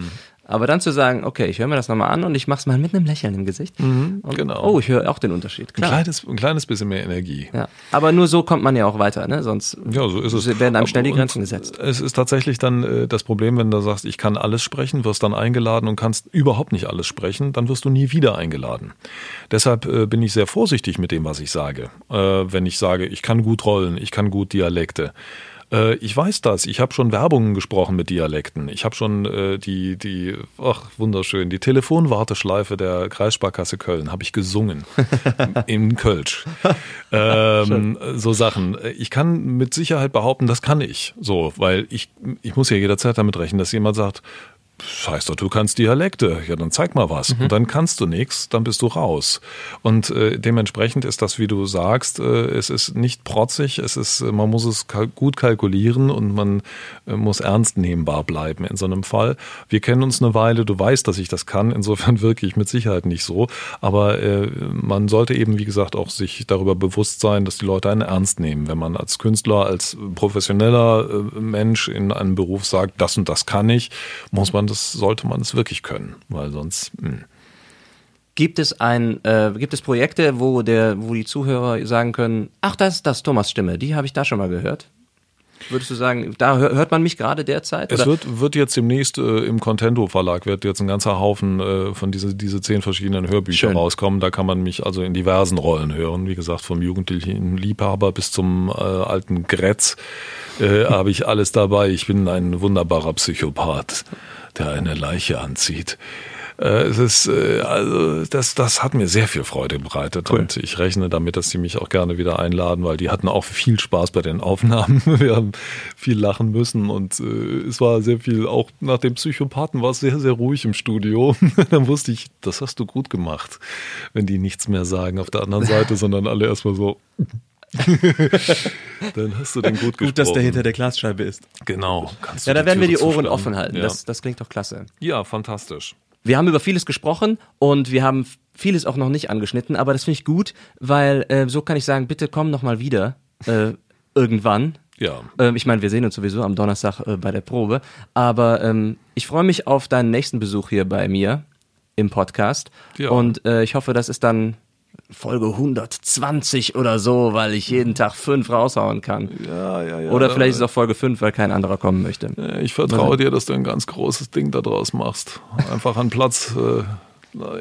Aber dann zu sagen, okay, ich höre mir das nochmal an und ich mach's mal mit einem Lächeln im Gesicht. und, genau. Oh, ich höre auch den Unterschied. ein Klar. kleines, ein kleines bisschen mehr Energie. Ja. Aber nur so kommt man ja auch weiter, ne? Sonst Ja, so ist es. werden einem schnell die Und Grenzen gesetzt. Es ist tatsächlich dann äh, das Problem, wenn du sagst, ich kann alles sprechen, wirst dann eingeladen und kannst überhaupt nicht alles sprechen, dann wirst du nie wieder eingeladen. Deshalb äh, bin ich sehr vorsichtig mit dem, was ich sage. Äh, wenn ich sage, ich kann gut rollen, ich kann gut Dialekte. Äh, ich weiß das. Ich habe schon Werbungen gesprochen mit Dialekten. Ich habe schon äh, die, die, ach wunderschön, die Telefonwarteschleife der Kreissparkasse Köln habe ich gesungen in Kölsch. Ähm, so Sachen. Ich kann mit Sicherheit behaupten, das kann ich. So, weil ich, ich muss ja jederzeit damit rechnen, dass jemand sagt, Scheiß doch, du kannst Dialekte. Ja, dann zeig mal was. Und dann kannst du nichts, dann bist du raus. Und äh, dementsprechend ist das, wie du sagst, äh, es ist nicht protzig, es ist, äh, man muss es kal gut kalkulieren und man äh, muss ernst nehmbar bleiben in so einem Fall. Wir kennen uns eine Weile, du weißt, dass ich das kann, insofern wirke ich mit Sicherheit nicht so. Aber äh, man sollte eben, wie gesagt, auch sich darüber bewusst sein, dass die Leute einen ernst nehmen. Wenn man als Künstler, als professioneller äh, Mensch in einem Beruf sagt, das und das kann ich, muss man das, sollte man es wirklich können, weil sonst. Mh. Gibt es ein, äh, gibt es Projekte, wo der, wo die Zuhörer sagen können, ach, das ist das Thomas Stimme, die habe ich da schon mal gehört? Würdest du sagen, da hör- hört man mich gerade derzeit? Es oder? wird, wird jetzt demnächst äh, im Contento Verlag wird jetzt ein ganzer Haufen äh, von diese, diese zehn verschiedenen Hörbücher Schön. rauskommen. Da kann man mich also in diversen Rollen hören. Wie gesagt, vom jugendlichen Liebhaber bis zum äh, alten Gretz äh, habe ich alles dabei. Ich bin ein wunderbarer Psychopath, der eine Leiche anzieht. Äh, es ist, äh, also das, das hat mir sehr viel Freude bereitet und ich rechne damit, dass sie mich auch gerne wieder einladen, weil die hatten auch viel Spaß bei den Aufnahmen. Wir haben viel lachen müssen und äh, es war sehr viel, auch nach dem Psychopathen war es sehr, sehr ruhig im Studio. Dann wusste ich, das hast du gut gemacht, wenn die nichts mehr sagen auf der anderen Seite, sondern alle erstmal so. Dann hast du den gut gesprochen. Gut, dass der hinter der Glasscheibe ist. Genau. kannst du Ja, da werden wir die Ohren offen halten. Ja. Das, das klingt doch klasse. ja, fantastisch. Wir haben über vieles gesprochen und wir haben vieles auch noch nicht angeschnitten, aber das finde ich gut, weil äh, so kann ich sagen, bitte komm noch mal wieder äh, irgendwann. Ja. Ähm, ich meine, wir sehen uns sowieso am Donnerstag äh, bei der Probe, aber ähm, ich freue mich auf deinen nächsten Besuch hier bei mir im Podcast Ja. und äh, ich hoffe, das ist dann Folge 120 oder so, weil ich jeden Tag fünf raushauen kann. Ja, ja, ja. Oder vielleicht ist es auch Folge 5, weil kein anderer kommen möchte. Ja, Ich vertraue dir, dass du ein ganz großes Ding daraus machst. Einfach einen Platz, äh,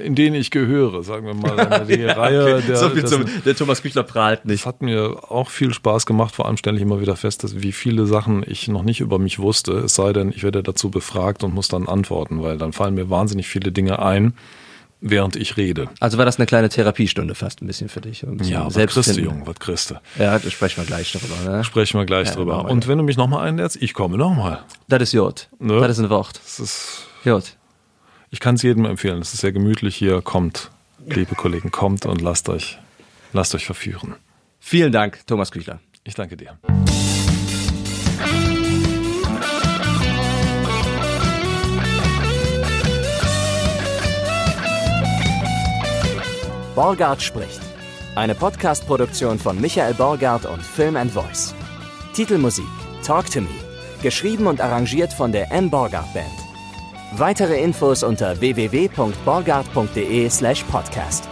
in den ich gehöre, sagen wir mal. Die Reihe der, so zum, der Thomas Küchler prahlt nicht. das hat mir auch viel Spaß gemacht. Vor allem stelle ich immer wieder fest, dass wie viele Sachen ich noch nicht über mich wusste. Es sei denn, ich werde dazu befragt und muss dann antworten, weil dann fallen mir wahnsinnig viele Dinge ein, während ich rede. Also war das eine kleine Therapiestunde fast ein bisschen für dich. Um Ja, was Selbstfinden. Junge, was du? Ja, da sprechen wir gleich darüber. Ne? Sprechen wir gleich Ja, drüber. wir Und wenn du mich nochmal einlädst, ich komme nochmal. Das ist Jod. Ne? Das ist ein Wort. Das ist, Jod. ich kann es jedem empfehlen. Es ist sehr gemütlich hier. Kommt, liebe Kollegen, kommt und lasst euch, lasst euch verführen. Vielen Dank, Thomas Küchler. Ich danke dir. Borgard spricht. Eine Podcast-Produktion von Michael Borgard und Film and Voice. Titelmusik Talk to Me. Geschrieben und arrangiert von der M. Borgard Band. Weitere Infos unter www.borgard.de slash podcast.